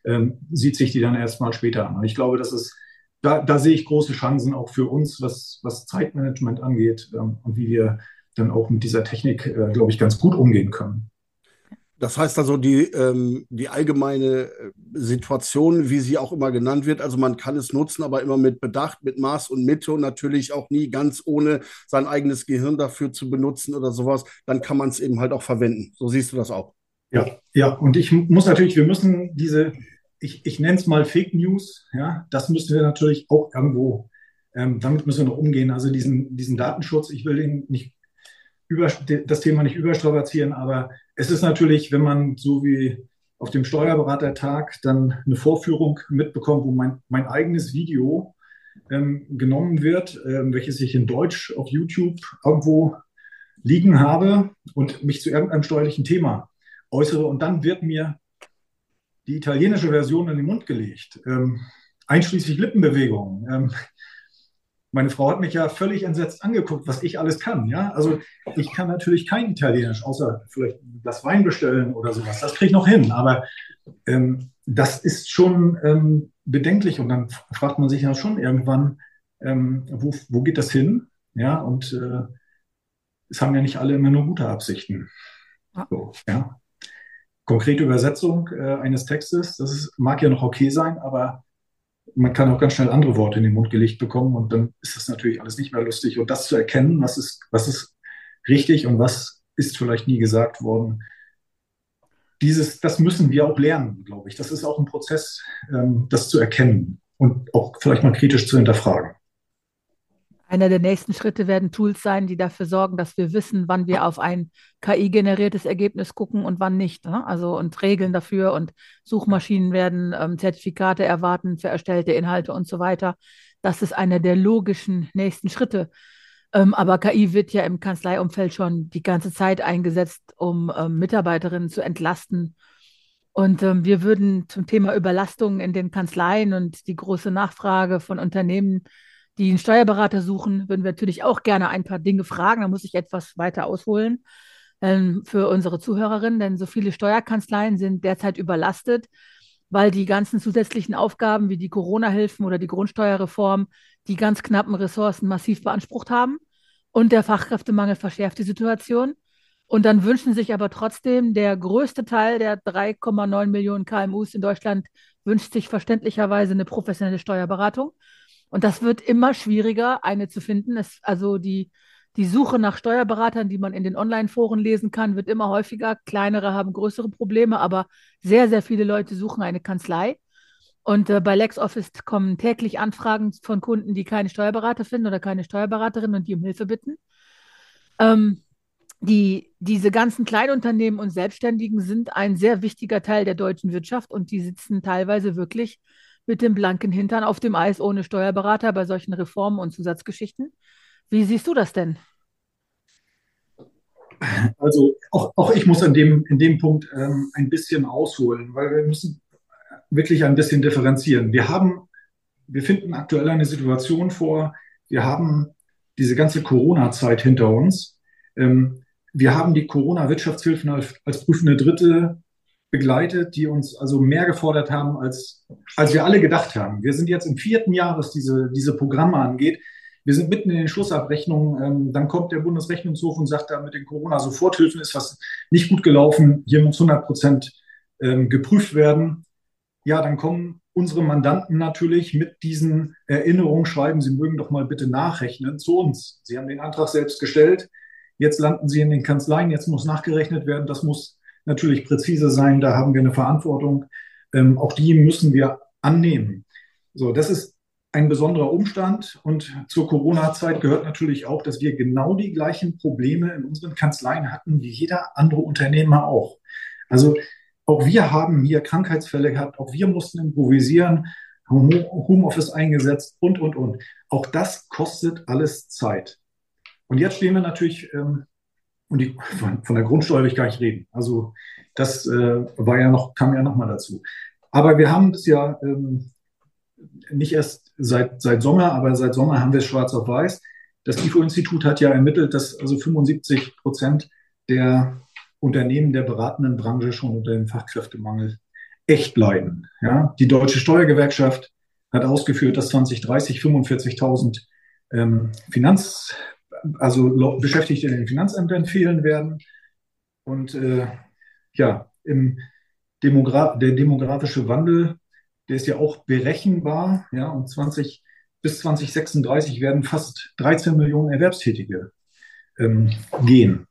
ähm, sieht sich die dann erstmal später an. Und ich glaube, das ist da, da sehe ich große Chancen auch für uns, was, was Zeitmanagement angeht ähm, und wie wir dann auch mit dieser Technik, äh, glaube ich, ganz gut umgehen können. Das heißt also, die, ähm, die allgemeine äh, Situation, wie sie auch immer genannt wird, also man kann es nutzen, aber immer mit Bedacht, mit Maß und Mitte und natürlich auch nie ganz ohne sein eigenes Gehirn dafür zu benutzen oder sowas, dann kann man es eben halt auch verwenden. So siehst du das auch. Ja, ja, und ich muss natürlich, wir müssen diese, ich, ich nenne es mal Fake News, ja, das müssen wir natürlich auch irgendwo, ähm, damit müssen wir noch umgehen. Also diesen, diesen Datenschutz, ich will den nicht über, das Thema nicht überstrapazieren, aber es ist natürlich, wenn man so wie auf dem Steuerberatertag dann eine Vorführung mitbekommt, wo mein, mein eigenes Video ähm, genommen wird, ähm, welches ich in Deutsch auf YouTube irgendwo liegen habe und mich zu irgendeinem steuerlichen Thema äußere und dann wird mir die italienische Version in den Mund gelegt, ähm, einschließlich Lippenbewegungen. Meine Frau hat mich ja völlig entsetzt angeguckt, was ich alles kann. Ja, also ich kann natürlich kein Italienisch, außer vielleicht das Wein bestellen oder sowas. Das kriege ich noch hin. Aber ähm, das ist schon ähm, bedenklich. Und dann fragt man sich ja schon irgendwann, ähm, wo, wo geht das hin? Ja, und äh, es haben ja nicht alle immer nur gute Absichten. So, ja. Konkrete Übersetzung äh, eines Textes, das ist, mag ja noch okay sein, aber man kann auch ganz schnell andere Worte in den Mund gelegt bekommen und dann ist das natürlich alles nicht mehr lustig. Und das zu erkennen, was ist, was ist richtig und was ist vielleicht nie gesagt worden, dieses, das müssen wir auch lernen, glaube ich. Das ist auch ein Prozess, ähm, das zu erkennen und auch vielleicht mal kritisch zu hinterfragen. Einer der nächsten Schritte werden Tools sein, die dafür sorgen, dass wir wissen, wann wir auf ein KI-generiertes Ergebnis gucken und wann nicht. Ne? Also und Regeln dafür und Suchmaschinen werden ähm, Zertifikate erwarten für erstellte Inhalte und so weiter. Das ist einer der logischen nächsten Schritte. Ähm, aber KI wird ja im Kanzleiumfeld schon die ganze Zeit eingesetzt, um ähm, Mitarbeiterinnen zu entlasten. Und ähm, wir würden zum Thema Überlastung in den Kanzleien und die große Nachfrage von Unternehmen die einen Steuerberater suchen, würden wir natürlich auch gerne ein paar Dinge fragen. Da muss ich etwas weiter ausholen ähm, für unsere Zuhörerinnen, denn so viele Steuerkanzleien sind derzeit überlastet, weil die ganzen zusätzlichen Aufgaben wie die Corona-Hilfen oder die Grundsteuerreform die ganz knappen Ressourcen massiv beansprucht haben. Und der Fachkräftemangel verschärft die Situation. Und dann wünschen sich aber trotzdem der größte Teil der 3,9 Millionen KMUs in Deutschland wünscht sich verständlicherweise eine professionelle Steuerberatung. Und das wird immer schwieriger, eine zu finden. Es, also die, die Suche nach Steuerberatern, die man in den Online-Foren lesen kann, wird immer häufiger. Kleinere haben größere Probleme, aber sehr, sehr viele Leute suchen eine Kanzlei. Und äh, bei LexOffice kommen täglich Anfragen von Kunden, die keine Steuerberater finden oder keine Steuerberaterin und die um Hilfe bitten. Ähm, die, diese ganzen Kleinunternehmen und Selbstständigen sind ein sehr wichtiger Teil der deutschen Wirtschaft und die sitzen teilweise wirklich mit dem blanken Hintern auf dem Eis ohne Steuerberater bei solchen Reformen und Zusatzgeschichten. Wie siehst du das denn? Also auch, auch ich muss an dem, in dem Punkt ähm, ein bisschen ausholen, weil wir müssen wirklich ein bisschen differenzieren. Wir haben, wir finden aktuell eine Situation vor, wir haben diese ganze Corona-Zeit hinter uns. Ähm, wir haben die Corona-Wirtschaftshilfen als, als prüfende Dritte begleitet, die uns also mehr gefordert haben, als, als wir alle gedacht haben. Wir sind jetzt im vierten Jahr, was diese, diese Programme angeht. Wir sind mitten in den Schlussabrechnungen. Ähm, dann kommt der Bundesrechnungshof und sagt, da mit den Corona-Soforthilfen ist was nicht gut gelaufen. Hier muss 100 Prozent ähm, geprüft werden. Ja, dann kommen unsere Mandanten natürlich mit diesen Erinnerungen schreiben, sie mögen doch mal bitte nachrechnen zu uns. Sie haben den Antrag selbst gestellt. Jetzt landen sie in den Kanzleien. Jetzt muss nachgerechnet werden. Das muss natürlich präzise sein, da haben wir eine Verantwortung. Ähm, auch die müssen wir annehmen. So, das ist ein besonderer Umstand und zur Corona-Zeit gehört natürlich auch, dass wir genau die gleichen Probleme in unseren Kanzleien hatten wie jeder andere Unternehmer auch. Also auch wir haben hier Krankheitsfälle gehabt, auch wir mussten improvisieren, Homeoffice eingesetzt und, und, und. Auch das kostet alles Zeit. Und jetzt stehen wir natürlich ähm, und die, von, von, der Grundsteuer will ich gar nicht reden. Also das äh, war ja noch, kam ja noch mal dazu. Aber wir haben es ja ähm, nicht erst seit, seit Sommer, aber seit Sommer haben wir es schwarz auf weiß. Das IFO-Institut hat ja ermittelt, dass also 75 Prozent der Unternehmen der beratenden Branche schon unter dem Fachkräftemangel echt leiden. Ja? Die Deutsche Steuergewerkschaft hat ausgeführt, dass 2030 45.000 ähm, Finanz, also Beschäftigte in den Finanzämtern fehlen werden. Und äh, ja, im Demogra der demografische Wandel, der ist ja auch berechenbar. Ja, und 20, bis 2036 werden fast 13 Millionen Erwerbstätige ähm, gehen.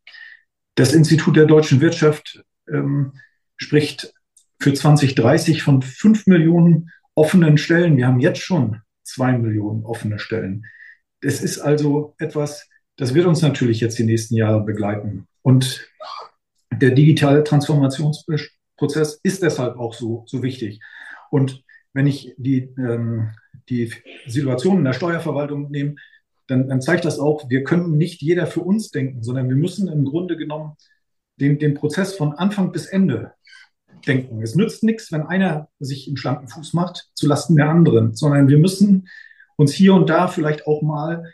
Das Institut der deutschen Wirtschaft ähm, spricht für 2030 von 5 Millionen offenen Stellen. Wir haben jetzt schon 2 Millionen offene Stellen. Es ist also etwas, das wird uns natürlich jetzt die nächsten Jahre begleiten. Und der digitale Transformationsprozess ist deshalb auch so, so wichtig. Und wenn ich die, ähm, die Situation in der Steuerverwaltung nehme, dann, dann, zeigt das auch, wir können nicht jeder für uns denken, sondern wir müssen im Grunde genommen den, den Prozess von Anfang bis Ende denken. Es nützt nichts, wenn einer sich einen schlanken Fuß macht, zulasten der anderen, sondern wir müssen uns hier und da vielleicht auch mal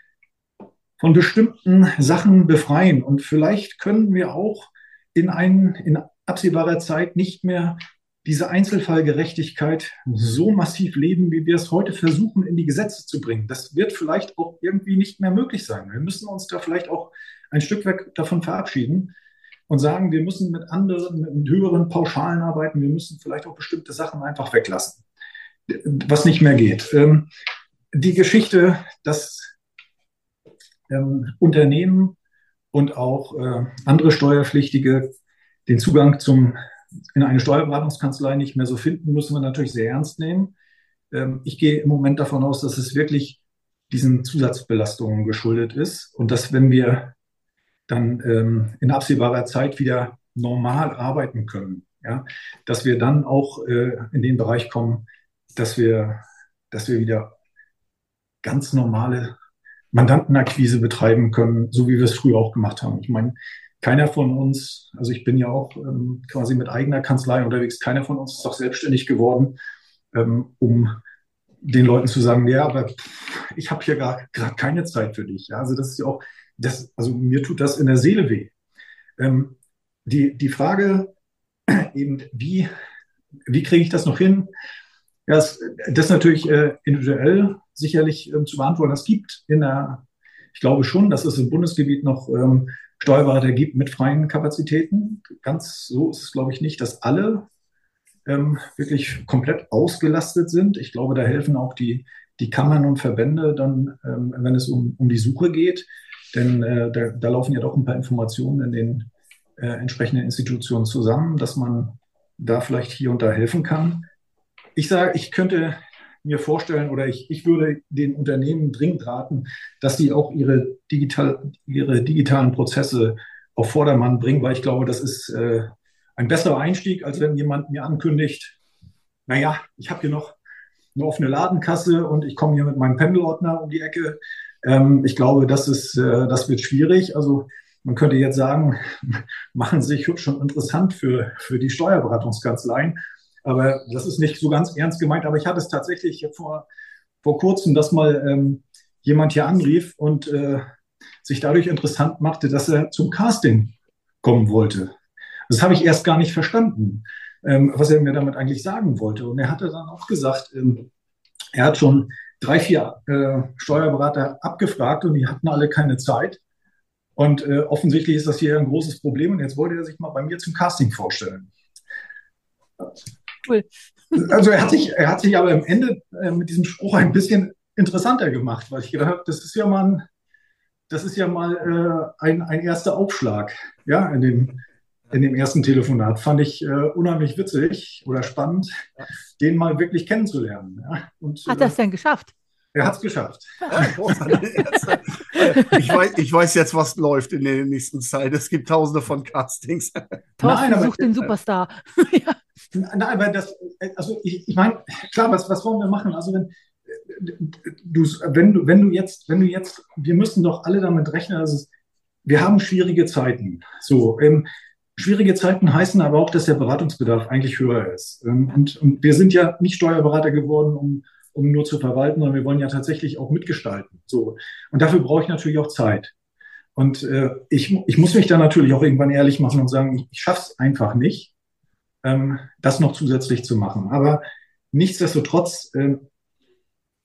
von bestimmten Sachen befreien. Und vielleicht können wir auch in, ein, in absehbarer Zeit nicht mehr diese Einzelfallgerechtigkeit so massiv leben, wie wir es heute versuchen, in die Gesetze zu bringen. Das wird vielleicht auch irgendwie nicht mehr möglich sein. Wir müssen uns da vielleicht auch ein Stück weit davon verabschieden und sagen, wir müssen mit anderen, mit höheren Pauschalen arbeiten. Wir müssen vielleicht auch bestimmte Sachen einfach weglassen, was nicht mehr geht. Ähm, die Geschichte, dass ähm, Unternehmen und auch äh, andere Steuerpflichtige den Zugang zum, in eine Steuerberatungskanzlei nicht mehr so finden, müssen wir natürlich sehr ernst nehmen. Ähm, ich gehe im Moment davon aus, dass es wirklich diesen Zusatzbelastungen geschuldet ist und dass wenn wir dann ähm, in absehbarer Zeit wieder normal arbeiten können, ja, dass wir dann auch äh, in den Bereich kommen, dass wir, dass wir wieder ganz normale Mandantenakquise betreiben können, so wie wir es früher auch gemacht haben. Ich meine, keiner von uns, also ich bin ja auch ähm, quasi mit eigener Kanzlei unterwegs, keiner von uns ist doch selbstständig geworden, ähm, um den Leuten zu sagen, ja, aber ich habe hier gerade keine Zeit für dich. Ja, also das ist ja auch, das, also mir tut das in der Seele weh. Ähm, die, die Frage eben, wie, wie kriege ich das noch hin? Ja, das, das ist natürlich äh, individuell sicherlich ähm, zu beantworten. Es gibt in der, ich glaube schon, dass es im Bundesgebiet noch ähm, Steuerberater gibt mit freien Kapazitäten. Ganz so ist es, glaube ich, nicht, dass alle ähm, wirklich komplett ausgelastet sind. Ich glaube, da helfen auch die, die Kammern und Verbände dann, wenn es um, um die Suche geht. Denn äh, da, da, laufen ja doch ein paar Informationen in den äh, entsprechenden Institutionen zusammen, dass man da vielleicht hier und da helfen kann. Ich sage, ich könnte mir vorstellen oder ich, ich würde den Unternehmen dringend raten, dass sie auch ihre, digital, ihre digitalen Prozesse auf Vordermann bringen, weil ich glaube, das ist äh, ein besserer Einstieg, als wenn jemand mir ankündigt, naja, ich habe hier noch eine offene Ladenkasse und ich komme hier mit meinem Pendelordner um die Ecke. Ähm, ich glaube, das ist, äh, das wird schwierig. Also man könnte jetzt sagen, machen Sie sich schon interessant für, für die Steuerberatungskanzleien. Aber das ist nicht so ganz ernst gemeint. Aber ich hatte es tatsächlich vor, vor kurzem, dass mal ähm, jemand hier anrief und äh, sich dadurch interessant machte, dass er zum Casting kommen wollte. Das habe ich erst gar nicht verstanden, ähm, was er mir damit eigentlich sagen wollte. Und er hatte dann auch gesagt, ähm, er hat schon drei, vier äh, Steuerberater abgefragt und die hatten alle keine Zeit. Und äh, offensichtlich ist das hier ein großes Problem. Und jetzt wollte er sich mal bei mir zum Casting vorstellen. Cool. Also er hat sich, er hat sich aber am Ende äh, mit diesem Spruch ein bisschen interessanter gemacht, weil ich gedacht habe, das ist ja mal ein, das ist ja mal äh, ein, ein erster Aufschlag, ja, in dem, in dem ersten Telefonat. Fand ich äh, unheimlich witzig oder spannend, den mal wirklich kennenzulernen. Ja. Und, Hat er es denn geschafft? Er hat es geschafft. ich, weiß, ich weiß jetzt, was läuft in der nächsten Zeit. Es gibt tausende von Castings. Thorsten Nein, sucht den Superstar. ja. Nein, aber das, also ich, ich meine, klar, was, was wollen wir machen? Also wenn du, wenn du, wenn du jetzt, wenn du jetzt, wir müssen doch alle damit rechnen, dass wir haben schwierige Zeiten. So, ähm, schwierige Zeiten heißen aber auch, dass der Beratungsbedarf eigentlich höher ist. Ähm, und, und wir sind ja nicht Steuerberater geworden, um, um nur zu verwalten, sondern wir wollen ja tatsächlich auch mitgestalten. So. Und dafür brauche ich natürlich auch Zeit. Und äh, ich, ich muss mich da natürlich auch irgendwann ehrlich machen und sagen, ich, ich schaffe es einfach nicht ähm, das noch zusätzlich zu machen. Aber nichtsdestotrotz, äh,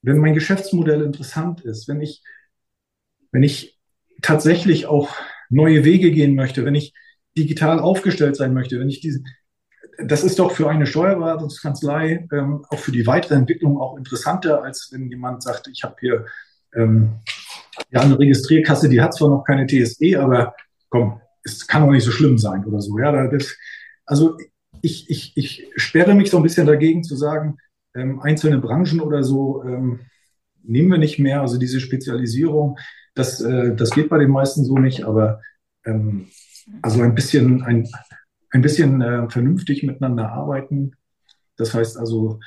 wenn mein Geschäftsmodell interessant ist, wenn ich, wenn ich tatsächlich auch neue Wege gehen möchte, wenn ich digital aufgestellt sein möchte, wenn ich diesen, das ist doch für eine Steuerberatungskanzlei ähm, auch für die weitere Entwicklung auch interessanter, als wenn jemand sagt, ich habe hier ähm, ja eine Registrierkasse, die hat zwar noch keine TSE, aber komm, es kann doch nicht so schlimm sein oder so. Ja, das, also ich, ich, ich sperre mich so ein bisschen dagegen zu sagen, ähm, einzelne Branchen oder so ähm, nehmen wir nicht mehr. Also diese Spezialisierung, das, äh, das geht bei den meisten so nicht, aber ähm, also ein bisschen, ein, ein bisschen äh, vernünftig miteinander arbeiten. Das heißt also,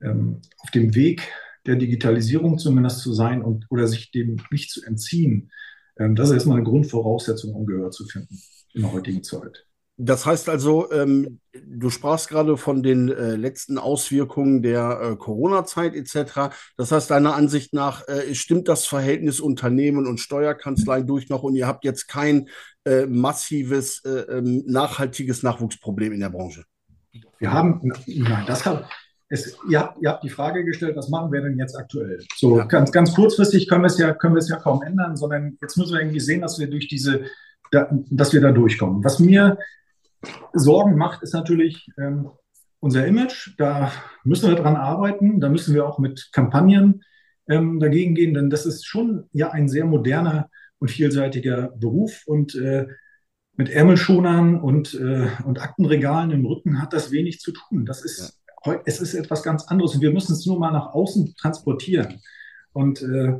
ähm, auf dem Weg der Digitalisierung zumindest zu sein und oder sich dem nicht zu entziehen, ähm, das ist erstmal eine Grundvoraussetzung, um Gehör zu finden in der heutigen Zeit. Das heißt also, ähm, du sprachst gerade von den äh, letzten Auswirkungen der äh, Corona-Zeit etc. Das heißt, deiner Ansicht nach äh, stimmt das Verhältnis Unternehmen und Steuerkanzleien durch noch und ihr habt jetzt kein äh, massives, äh, ähm, nachhaltiges Nachwuchsproblem in der Branche? Wir haben, nein, das hat, es, ihr, habt, ihr habt die Frage gestellt, was machen wir denn jetzt aktuell? So ja. ganz, ganz kurzfristig können wir es ja, können wir es ja kaum ändern, sondern jetzt müssen wir irgendwie sehen, dass wir durch diese, da, dass wir da durchkommen. Was mir Sorgen macht, ist natürlich ähm, unser Image. Da müssen wir dran arbeiten. Da müssen wir auch mit Kampagnen ähm, dagegen gehen, denn das ist schon ja ein sehr moderner und vielseitiger Beruf und äh, mit Ärmelschonern und, äh, und Aktenregalen im Rücken hat das wenig zu tun. Das ist, ja. es ist etwas ganz anderes und wir müssen es nur mal nach außen transportieren. Und, äh,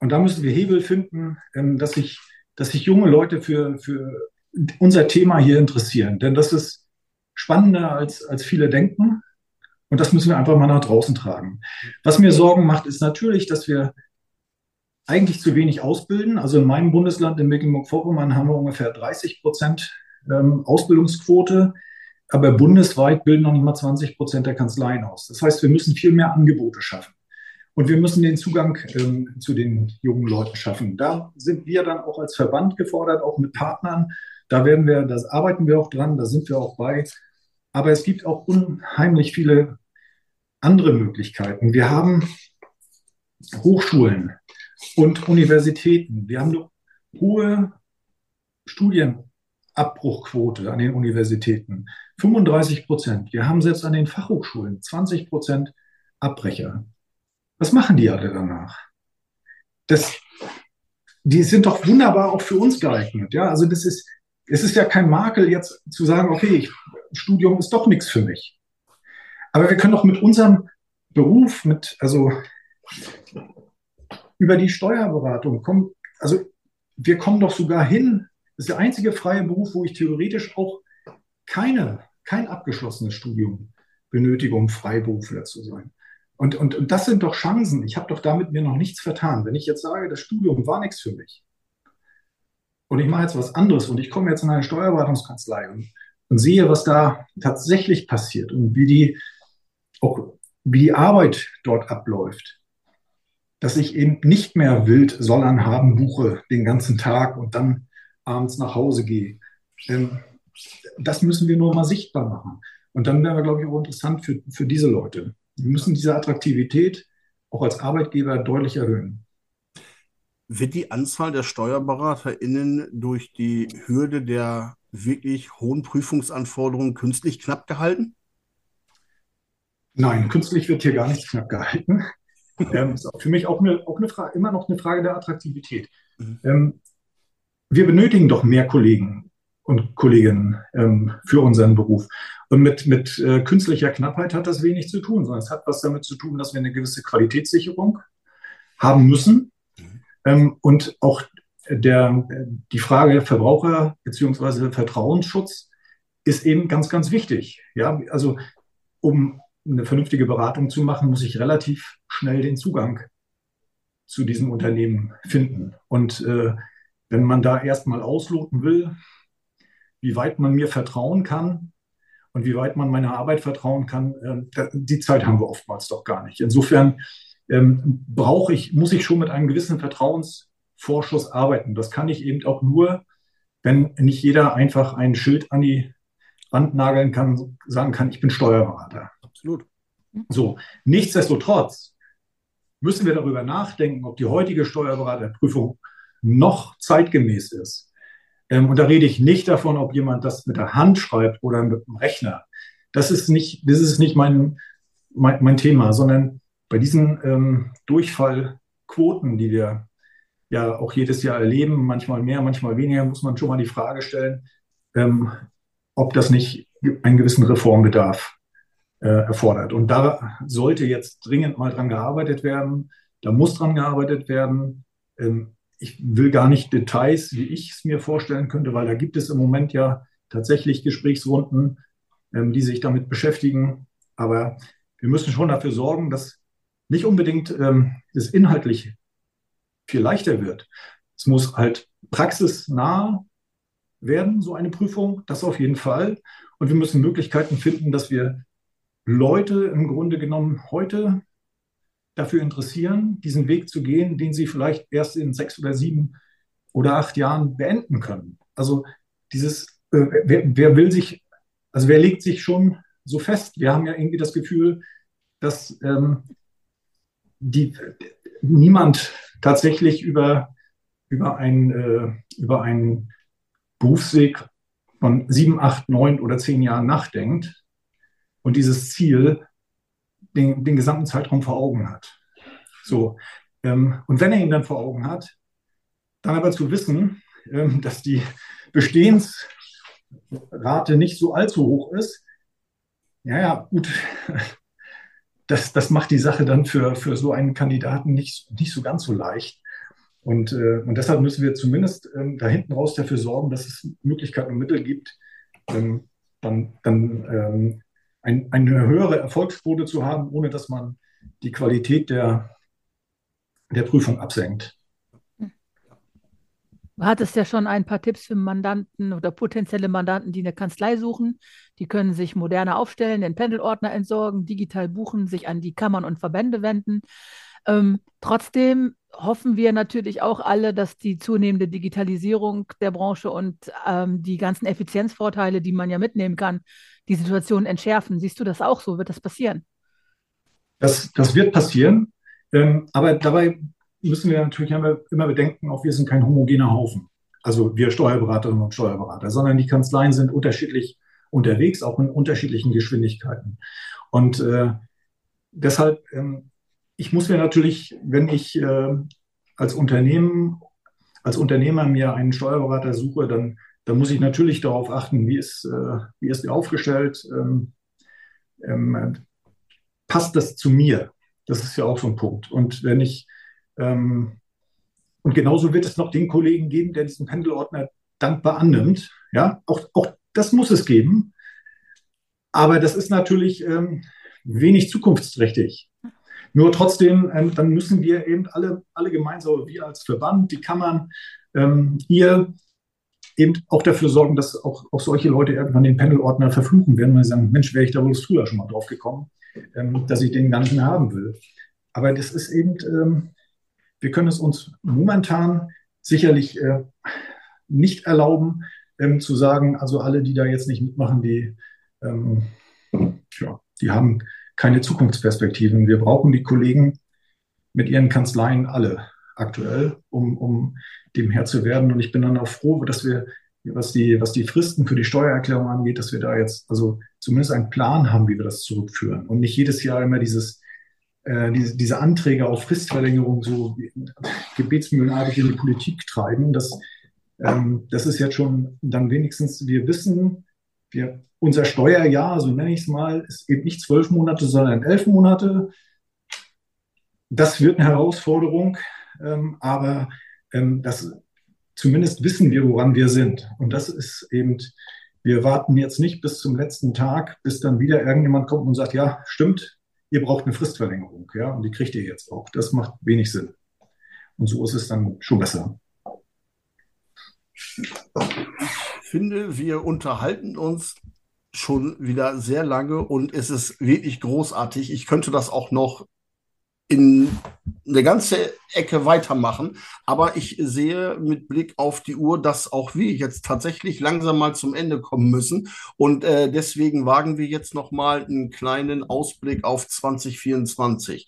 und da müssen wir Hebel finden, ähm, dass sich dass sich junge Leute für, für unser Thema hier interessieren. Denn das ist spannender, als, als viele denken. Und das müssen wir einfach mal nach draußen tragen. Was mir Sorgen macht, ist natürlich, dass wir eigentlich zu wenig ausbilden. Also in meinem Bundesland, in Mecklenburg-Vorpommern, haben wir ungefähr 30 Prozent ähm, Ausbildungsquote. Aber bundesweit bilden noch nicht mal 20 Prozent der Kanzleien aus. Das heißt, wir müssen viel mehr Angebote schaffen. Und wir müssen den Zugang ähm, zu den jungen Leuten schaffen. Da sind wir dann auch als Verband gefordert, auch mit Partnern, da werden wir, das arbeiten wir auch dran, da sind wir auch bei. Aber es gibt auch unheimlich viele andere Möglichkeiten. Wir haben Hochschulen und Universitäten. Wir haben eine hohe Studienabbruchquote an den Universitäten. 35 Prozent. Wir haben selbst an den Fachhochschulen 20 Prozent Abbrecher. Was machen die alle danach? Das, die sind doch wunderbar auch für uns geeignet. Ja, also das ist, es ist ja kein Makel, jetzt zu sagen, okay, ich, Studium ist doch nichts für mich. Aber wir können doch mit unserem Beruf, mit, also über die Steuerberatung kommen, also wir kommen doch sogar hin. Das ist der einzige freie Beruf, wo ich theoretisch auch keine, kein abgeschlossenes Studium benötige, um Freiberufler zu sein. Und, und, und das sind doch Chancen. Ich habe doch damit mir noch nichts vertan. Wenn ich jetzt sage, das Studium war nichts für mich, und ich mache jetzt was anderes und ich komme jetzt in eine Steuerberatungskanzlei und, und sehe, was da tatsächlich passiert und wie die, auch, wie die Arbeit dort abläuft, dass ich eben nicht mehr wild Sollern haben buche den ganzen Tag und dann abends nach Hause gehe. Ähm, das müssen wir nur mal sichtbar machen. Und dann wäre, glaube ich, auch interessant für, für diese Leute. Wir müssen diese Attraktivität auch als Arbeitgeber deutlich erhöhen. Wird die Anzahl der SteuerberaterInnen durch die Hürde der wirklich hohen Prüfungsanforderungen künstlich knapp gehalten? Nein, künstlich wird hier gar nichts knapp gehalten. ähm, ist für mich auch, eine, auch eine Frage, immer noch eine Frage der Attraktivität. Mhm. Ähm, wir benötigen doch mehr Kollegen und Kolleginnen ähm, für unseren Beruf. Und mit, mit äh, künstlicher Knappheit hat das wenig zu tun, sondern es hat was damit zu tun, dass wir eine gewisse Qualitätssicherung haben müssen. Ähm, und auch der, die Frage Verbraucher bzw. Vertrauensschutz ist eben ganz, ganz wichtig. Ja, also um eine vernünftige Beratung zu machen, muss ich relativ schnell den Zugang zu diesem Unternehmen finden. Und äh, wenn man da erstmal ausloten will, wie weit man mir vertrauen kann und wie weit man meiner Arbeit vertrauen kann, äh, die Zeit haben wir oftmals doch gar nicht. Insofern ähm, brauche ich, muss ich schon mit einem gewissen Vertrauensvorschuss arbeiten. Das kann ich eben auch nur, wenn nicht jeder einfach ein Schild an die Wand nageln kann, sagen kann, ich bin Steuerberater. Absolut. So, nichtsdestotrotz müssen wir darüber nachdenken, ob die heutige Steuerberaterprüfung noch zeitgemäß ist. Ähm, und da rede ich nicht davon, ob jemand das mit der Hand schreibt oder mit dem Rechner. Das ist nicht, das ist nicht mein, mein, mein Thema, sondern bei diesen ähm, Durchfallquoten, die wir ja auch jedes Jahr erleben, manchmal mehr, manchmal weniger, muss man schon mal die Frage stellen, ähm, ob das nicht einen gewissen Reformbedarf äh, erfordert. Und da sollte jetzt dringend mal dran gearbeitet werden. Da muss dran gearbeitet werden. Ähm, ich will gar nicht Details, wie ich es mir vorstellen könnte, weil da gibt es im Moment ja tatsächlich Gesprächsrunden, ähm, die sich damit beschäftigen. Aber wir müssen schon dafür sorgen, dass nicht unbedingt ähm, es inhaltlich viel leichter wird. Es muss halt praxisnah werden, so eine Prüfung, das auf jeden Fall. Und wir müssen Möglichkeiten finden, dass wir Leute im Grunde genommen heute dafür interessieren, diesen Weg zu gehen, den sie vielleicht erst in sechs oder sieben oder acht Jahren beenden können. Also dieses, äh, wer, wer will sich, also wer legt sich schon so fest? Wir haben ja irgendwie das Gefühl, dass ähm, die, niemand tatsächlich über, über, ein, äh, über einen Berufsweg von sieben, acht, neun oder zehn Jahren nachdenkt und dieses Ziel den, den gesamten Zeitraum vor Augen hat. So. Ähm, und wenn er ihn dann vor Augen hat, dann aber zu wissen, ähm, dass die Bestehensrate nicht so allzu hoch ist, ja, ja, gut, das, das macht die Sache dann für, für so einen Kandidaten nicht, nicht so ganz so leicht. Und, äh, und deshalb müssen wir zumindest ähm, da hinten raus dafür sorgen, dass es Möglichkeiten und Mittel gibt, ähm, dann, dann ähm, ein, eine höhere Erfolgsquote zu haben, ohne dass man die Qualität der, der Prüfung absenkt. Du hattest ja schon ein paar Tipps für Mandanten oder potenzielle Mandanten, die eine Kanzlei suchen. Die können sich moderner aufstellen, den Pendelordner entsorgen, digital buchen, sich an die Kammern und Verbände wenden. Ähm, trotzdem hoffen wir natürlich auch alle, dass die zunehmende Digitalisierung der Branche und ähm, die ganzen Effizienzvorteile, die man ja mitnehmen kann, die Situation entschärfen. Siehst du das auch so? Wird das passieren? Das, das wird passieren. Ähm, aber dabei müssen wir natürlich immer, bedenken, auch wir sind kein homogener Haufen. Also wir Steuerberaterinnen und Steuerberater, sondern die Kanzleien sind unterschiedlich unterwegs, auch in unterschiedlichen Geschwindigkeiten. Und äh, deshalb ähm, ich muss mir natürlich, wenn ich äh, als Unternehmen, als Unternehmer mir einen Steuerberater suche, dann, dann muss ich natürlich darauf achten, wie ist, äh, wie ist er aufgestellt, ähm, ähm, passt das zu mir? Das ist ja auch so ein Punkt. Und wenn ich, ähm, und genauso wird es noch den Kollegen geben, der diesen Pendelordner dankbar annimmt. Ja, auch, auch das muss es geben. Aber das ist natürlich ähm, wenig zukunftsträchtig. Nur trotzdem, ähm, dann müssen wir eben alle, alle gemeinsam, wir als Verband, die Kammern, ähm, hier eben auch dafür sorgen, dass auch, auch solche Leute irgendwann den Pendelordner verfluchen werden, weil sie sagen, Mensch, wäre ich da wohl früher schon mal drauf gekommen, ähm, dass ich den gar nicht mehr haben will. Aber das ist eben, ähm, wir können es uns momentan sicherlich äh, nicht erlauben, ähm, zu sagen, also alle, die da jetzt nicht mitmachen, die, ähm, ja, die haben keine Zukunftsperspektiven. Wir brauchen die Kollegen mit ihren Kanzleien alle aktuell, um, um dem Herr zu werden. Und ich bin dann auch froh, dass wir, was die, was die Fristen für die Steuererklärung angeht, dass wir da jetzt also zumindest einen Plan haben, wie wir das zurückführen und nicht jedes Jahr immer dieses, äh, diese, diese Anträge auf Fristverlängerung so gebetsmühlenartig in die Politik treiben. Das, ähm, das ist jetzt schon dann wenigstens, wir wissen, wir, unser Steuerjahr, so nenne ich es mal, ist eben nicht zwölf Monate, sondern elf Monate. Das wird eine Herausforderung, ähm, aber ähm, das, zumindest wissen wir, woran wir sind. Und das ist eben, wir warten jetzt nicht bis zum letzten Tag, bis dann wieder irgendjemand kommt und sagt, ja, stimmt, ihr braucht eine Fristverlängerung, ja, und die kriegt ihr jetzt auch. Das macht wenig Sinn. Und so ist es dann schon besser finde, wir unterhalten uns schon wieder sehr lange und es ist wirklich großartig. Ich könnte das auch noch in eine ganze Ecke weitermachen. Aber ich sehe mit Blick auf die Uhr, dass auch wir jetzt tatsächlich langsam mal zum Ende kommen müssen. Und äh, deswegen wagen wir jetzt noch mal einen kleinen Ausblick auf 2024.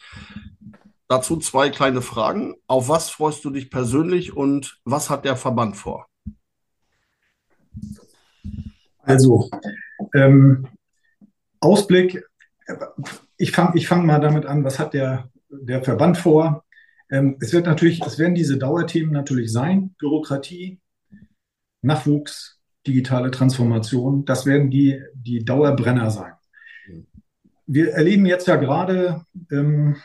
Dazu zwei kleine Fragen. Auf was freust du dich persönlich und was hat der Verband vor? Also, ähm, Ausblick, ich fange ich fang mal damit an, was hat der, der Verband vor? Ähm, es wird natürlich, es werden diese Dauerthemen natürlich sein, Bürokratie, Nachwuchs, digitale Transformation, das werden die, die Dauerbrenner sein. Wir erleben jetzt ja gerade, ähm,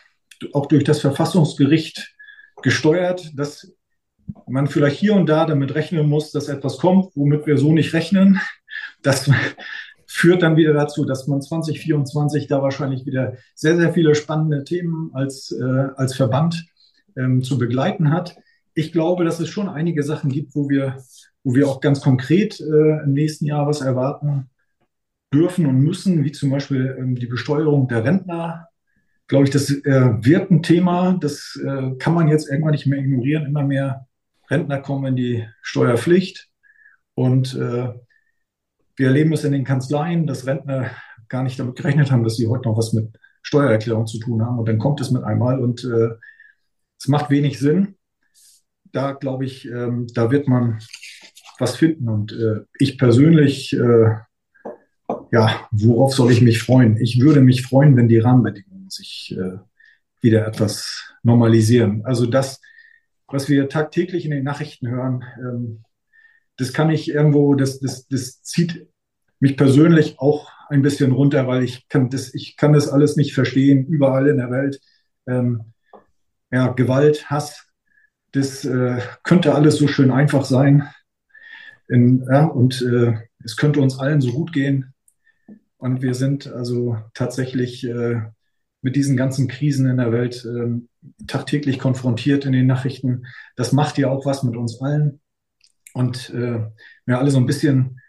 auch durch das Verfassungsgericht gesteuert, dass man vielleicht hier und da damit rechnen muss, dass etwas kommt, womit wir so nicht rechnen. Das führt dann wieder dazu, dass man 2024 da wahrscheinlich wieder sehr, sehr viele spannende Themen als, äh, als Verband ähm, zu begleiten hat. Ich glaube, dass es schon einige Sachen gibt, wo wir, wo wir auch ganz konkret äh, im nächsten Jahr was erwarten dürfen und müssen, wie zum Beispiel ähm, die Besteuerung der Rentner. Glaube ich, das äh, wird ein Thema, das äh, kann man jetzt irgendwann nicht mehr ignorieren. Immer mehr Rentner kommen in die Steuerpflicht und äh, wir erleben es in den Kanzleien, dass Rentner gar nicht damit gerechnet haben, dass sie heute noch was mit Steuererklärung zu tun haben und dann kommt es mit einmal und äh, es macht wenig Sinn. Da glaube ich, ähm, da wird man was finden und äh, ich persönlich äh, ja, worauf soll ich mich freuen? Ich würde mich freuen, wenn die Rahmenbedingungen sich äh, wieder etwas normalisieren. Also das, was wir tagtäglich in den Nachrichten hören, ähm, das kann ich irgendwo, das, das, das zieht mich persönlich auch ein bisschen runter, weil ich kann das, ich kann das alles nicht verstehen, überall in der Welt. Ähm, ja, Gewalt, Hass, das äh, könnte alles so schön einfach sein. In, ja, und äh, es könnte uns allen so gut gehen. Und wir sind also tatsächlich äh, mit diesen ganzen Krisen in der Welt äh, tagtäglich konfrontiert in den Nachrichten. Das macht ja auch was mit uns allen. Und äh, wir alle so ein bisschen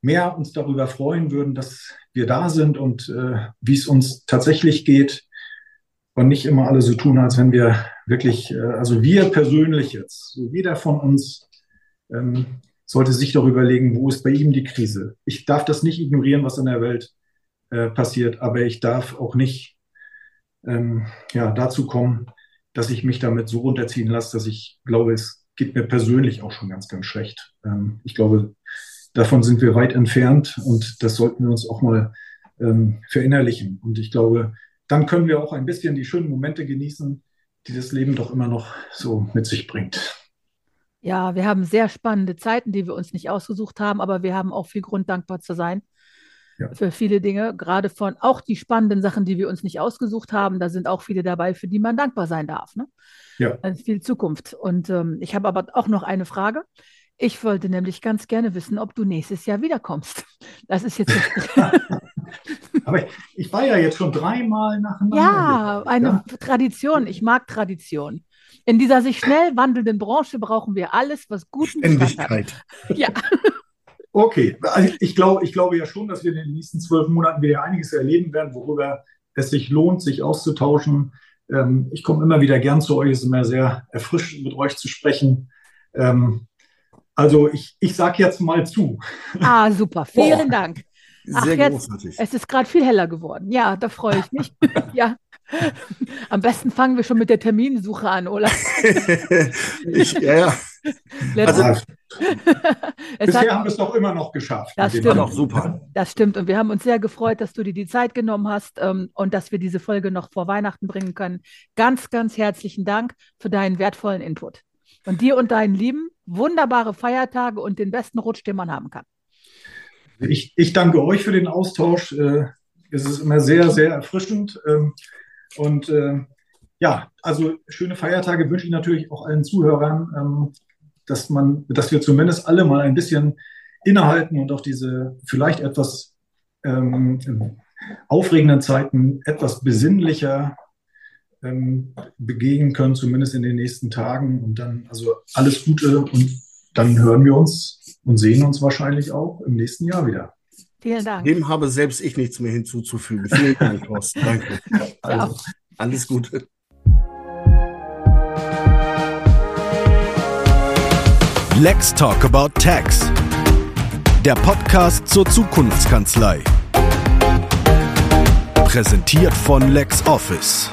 mehr uns darüber freuen würden, dass wir da sind und äh, wie es uns tatsächlich geht. Und nicht immer alle so tun, als wenn wir wirklich, äh, also wir persönlich jetzt, so jeder von uns, ähm, sollte sich doch überlegen, wo ist bei ihm die Krise. Ich darf das nicht ignorieren, was in der Welt äh, passiert, aber ich darf auch nicht ähm, ja, dazu kommen, dass ich mich damit so runterziehen lasse, dass ich glaube, es geht mir persönlich auch schon ganz, ganz schlecht. Ähm, ich glaube, davon sind wir weit entfernt und das sollten wir uns auch mal ähm, verinnerlichen. Und ich glaube, dann können wir auch ein bisschen die schönen Momente genießen, die das Leben doch immer noch so mit sich bringt. Ja, wir haben sehr spannende Zeiten, die wir uns nicht ausgesucht haben, aber wir haben auch viel Grund, dankbar zu sein ja. für viele Dinge, gerade von auch die spannenden Sachen, die wir uns nicht ausgesucht haben. Da sind auch viele dabei, für die man dankbar sein darf. Ne? Ja. Also viel Zukunft. Und ähm, ich habe aber auch noch eine Frage. Ich wollte nämlich ganz gerne wissen, ob du nächstes Jahr wiederkommst. Das ist jetzt. aber ich, ich, war ja jetzt schon dreimal nacheinander. Ja, eine ja. Tradition. Ich mag Tradition. In dieser sich schnell wandelnden Branche brauchen wir alles, was gut Ständigkeit. hat. Ja. Okay, also ich glaube, ich glaube ja schon, dass wir in den nächsten zwölf Monaten wieder einiges erleben werden, worüber es sich lohnt, sich auszutauschen. Ähm, ich komme immer wieder gern zu euch, es ist immer sehr erfrischend, mit euch zu sprechen. Ähm, also ich, ich sage jetzt mal zu. Ah, super, vielen Boah. Dank. Ach, Sehr jetzt, großartig. Es ist gerade viel heller geworden. Ja, da freue ich mich. ja. Am besten fangen wir schon mit der Terminsuche an, Olaf. ich, ja, ja. Also, bisher hat, haben wir es doch immer noch geschafft. Das stimmt. Auch super. Das stimmt. Und wir haben uns sehr gefreut, dass du dir die Zeit genommen hast ähm, und dass wir diese Folge noch vor Weihnachten bringen können. Ganz, ganz herzlichen Dank für deinen wertvollen Input. Und dir und deinen Lieben wunderbare Feiertage und den besten Rutsch, den man haben kann. Ich, ich danke euch für den Austausch. Äh, es ist immer sehr, sehr erfrischend. Ähm, und äh, ja, also schöne Feiertage wünsche ich natürlich auch allen Zuhörern, ähm, dass man, dass wir zumindest alle mal ein bisschen innehalten und auch diese vielleicht etwas ähm, aufregenden Zeiten etwas besinnlicher ähm, begegnen können, zumindest in den nächsten Tagen. Und dann also alles Gute und dann hören wir uns und sehen uns wahrscheinlich auch im nächsten Jahr wieder. Vielen Dank. Dem habe selbst ich nichts mehr hinzuzufügen. Vielen Dank, Thorsten. Danke. Also, alles Gute. Let's Talk About Tax. Der Podcast zur Zukunftskanzlei. Präsentiert von LexOffice.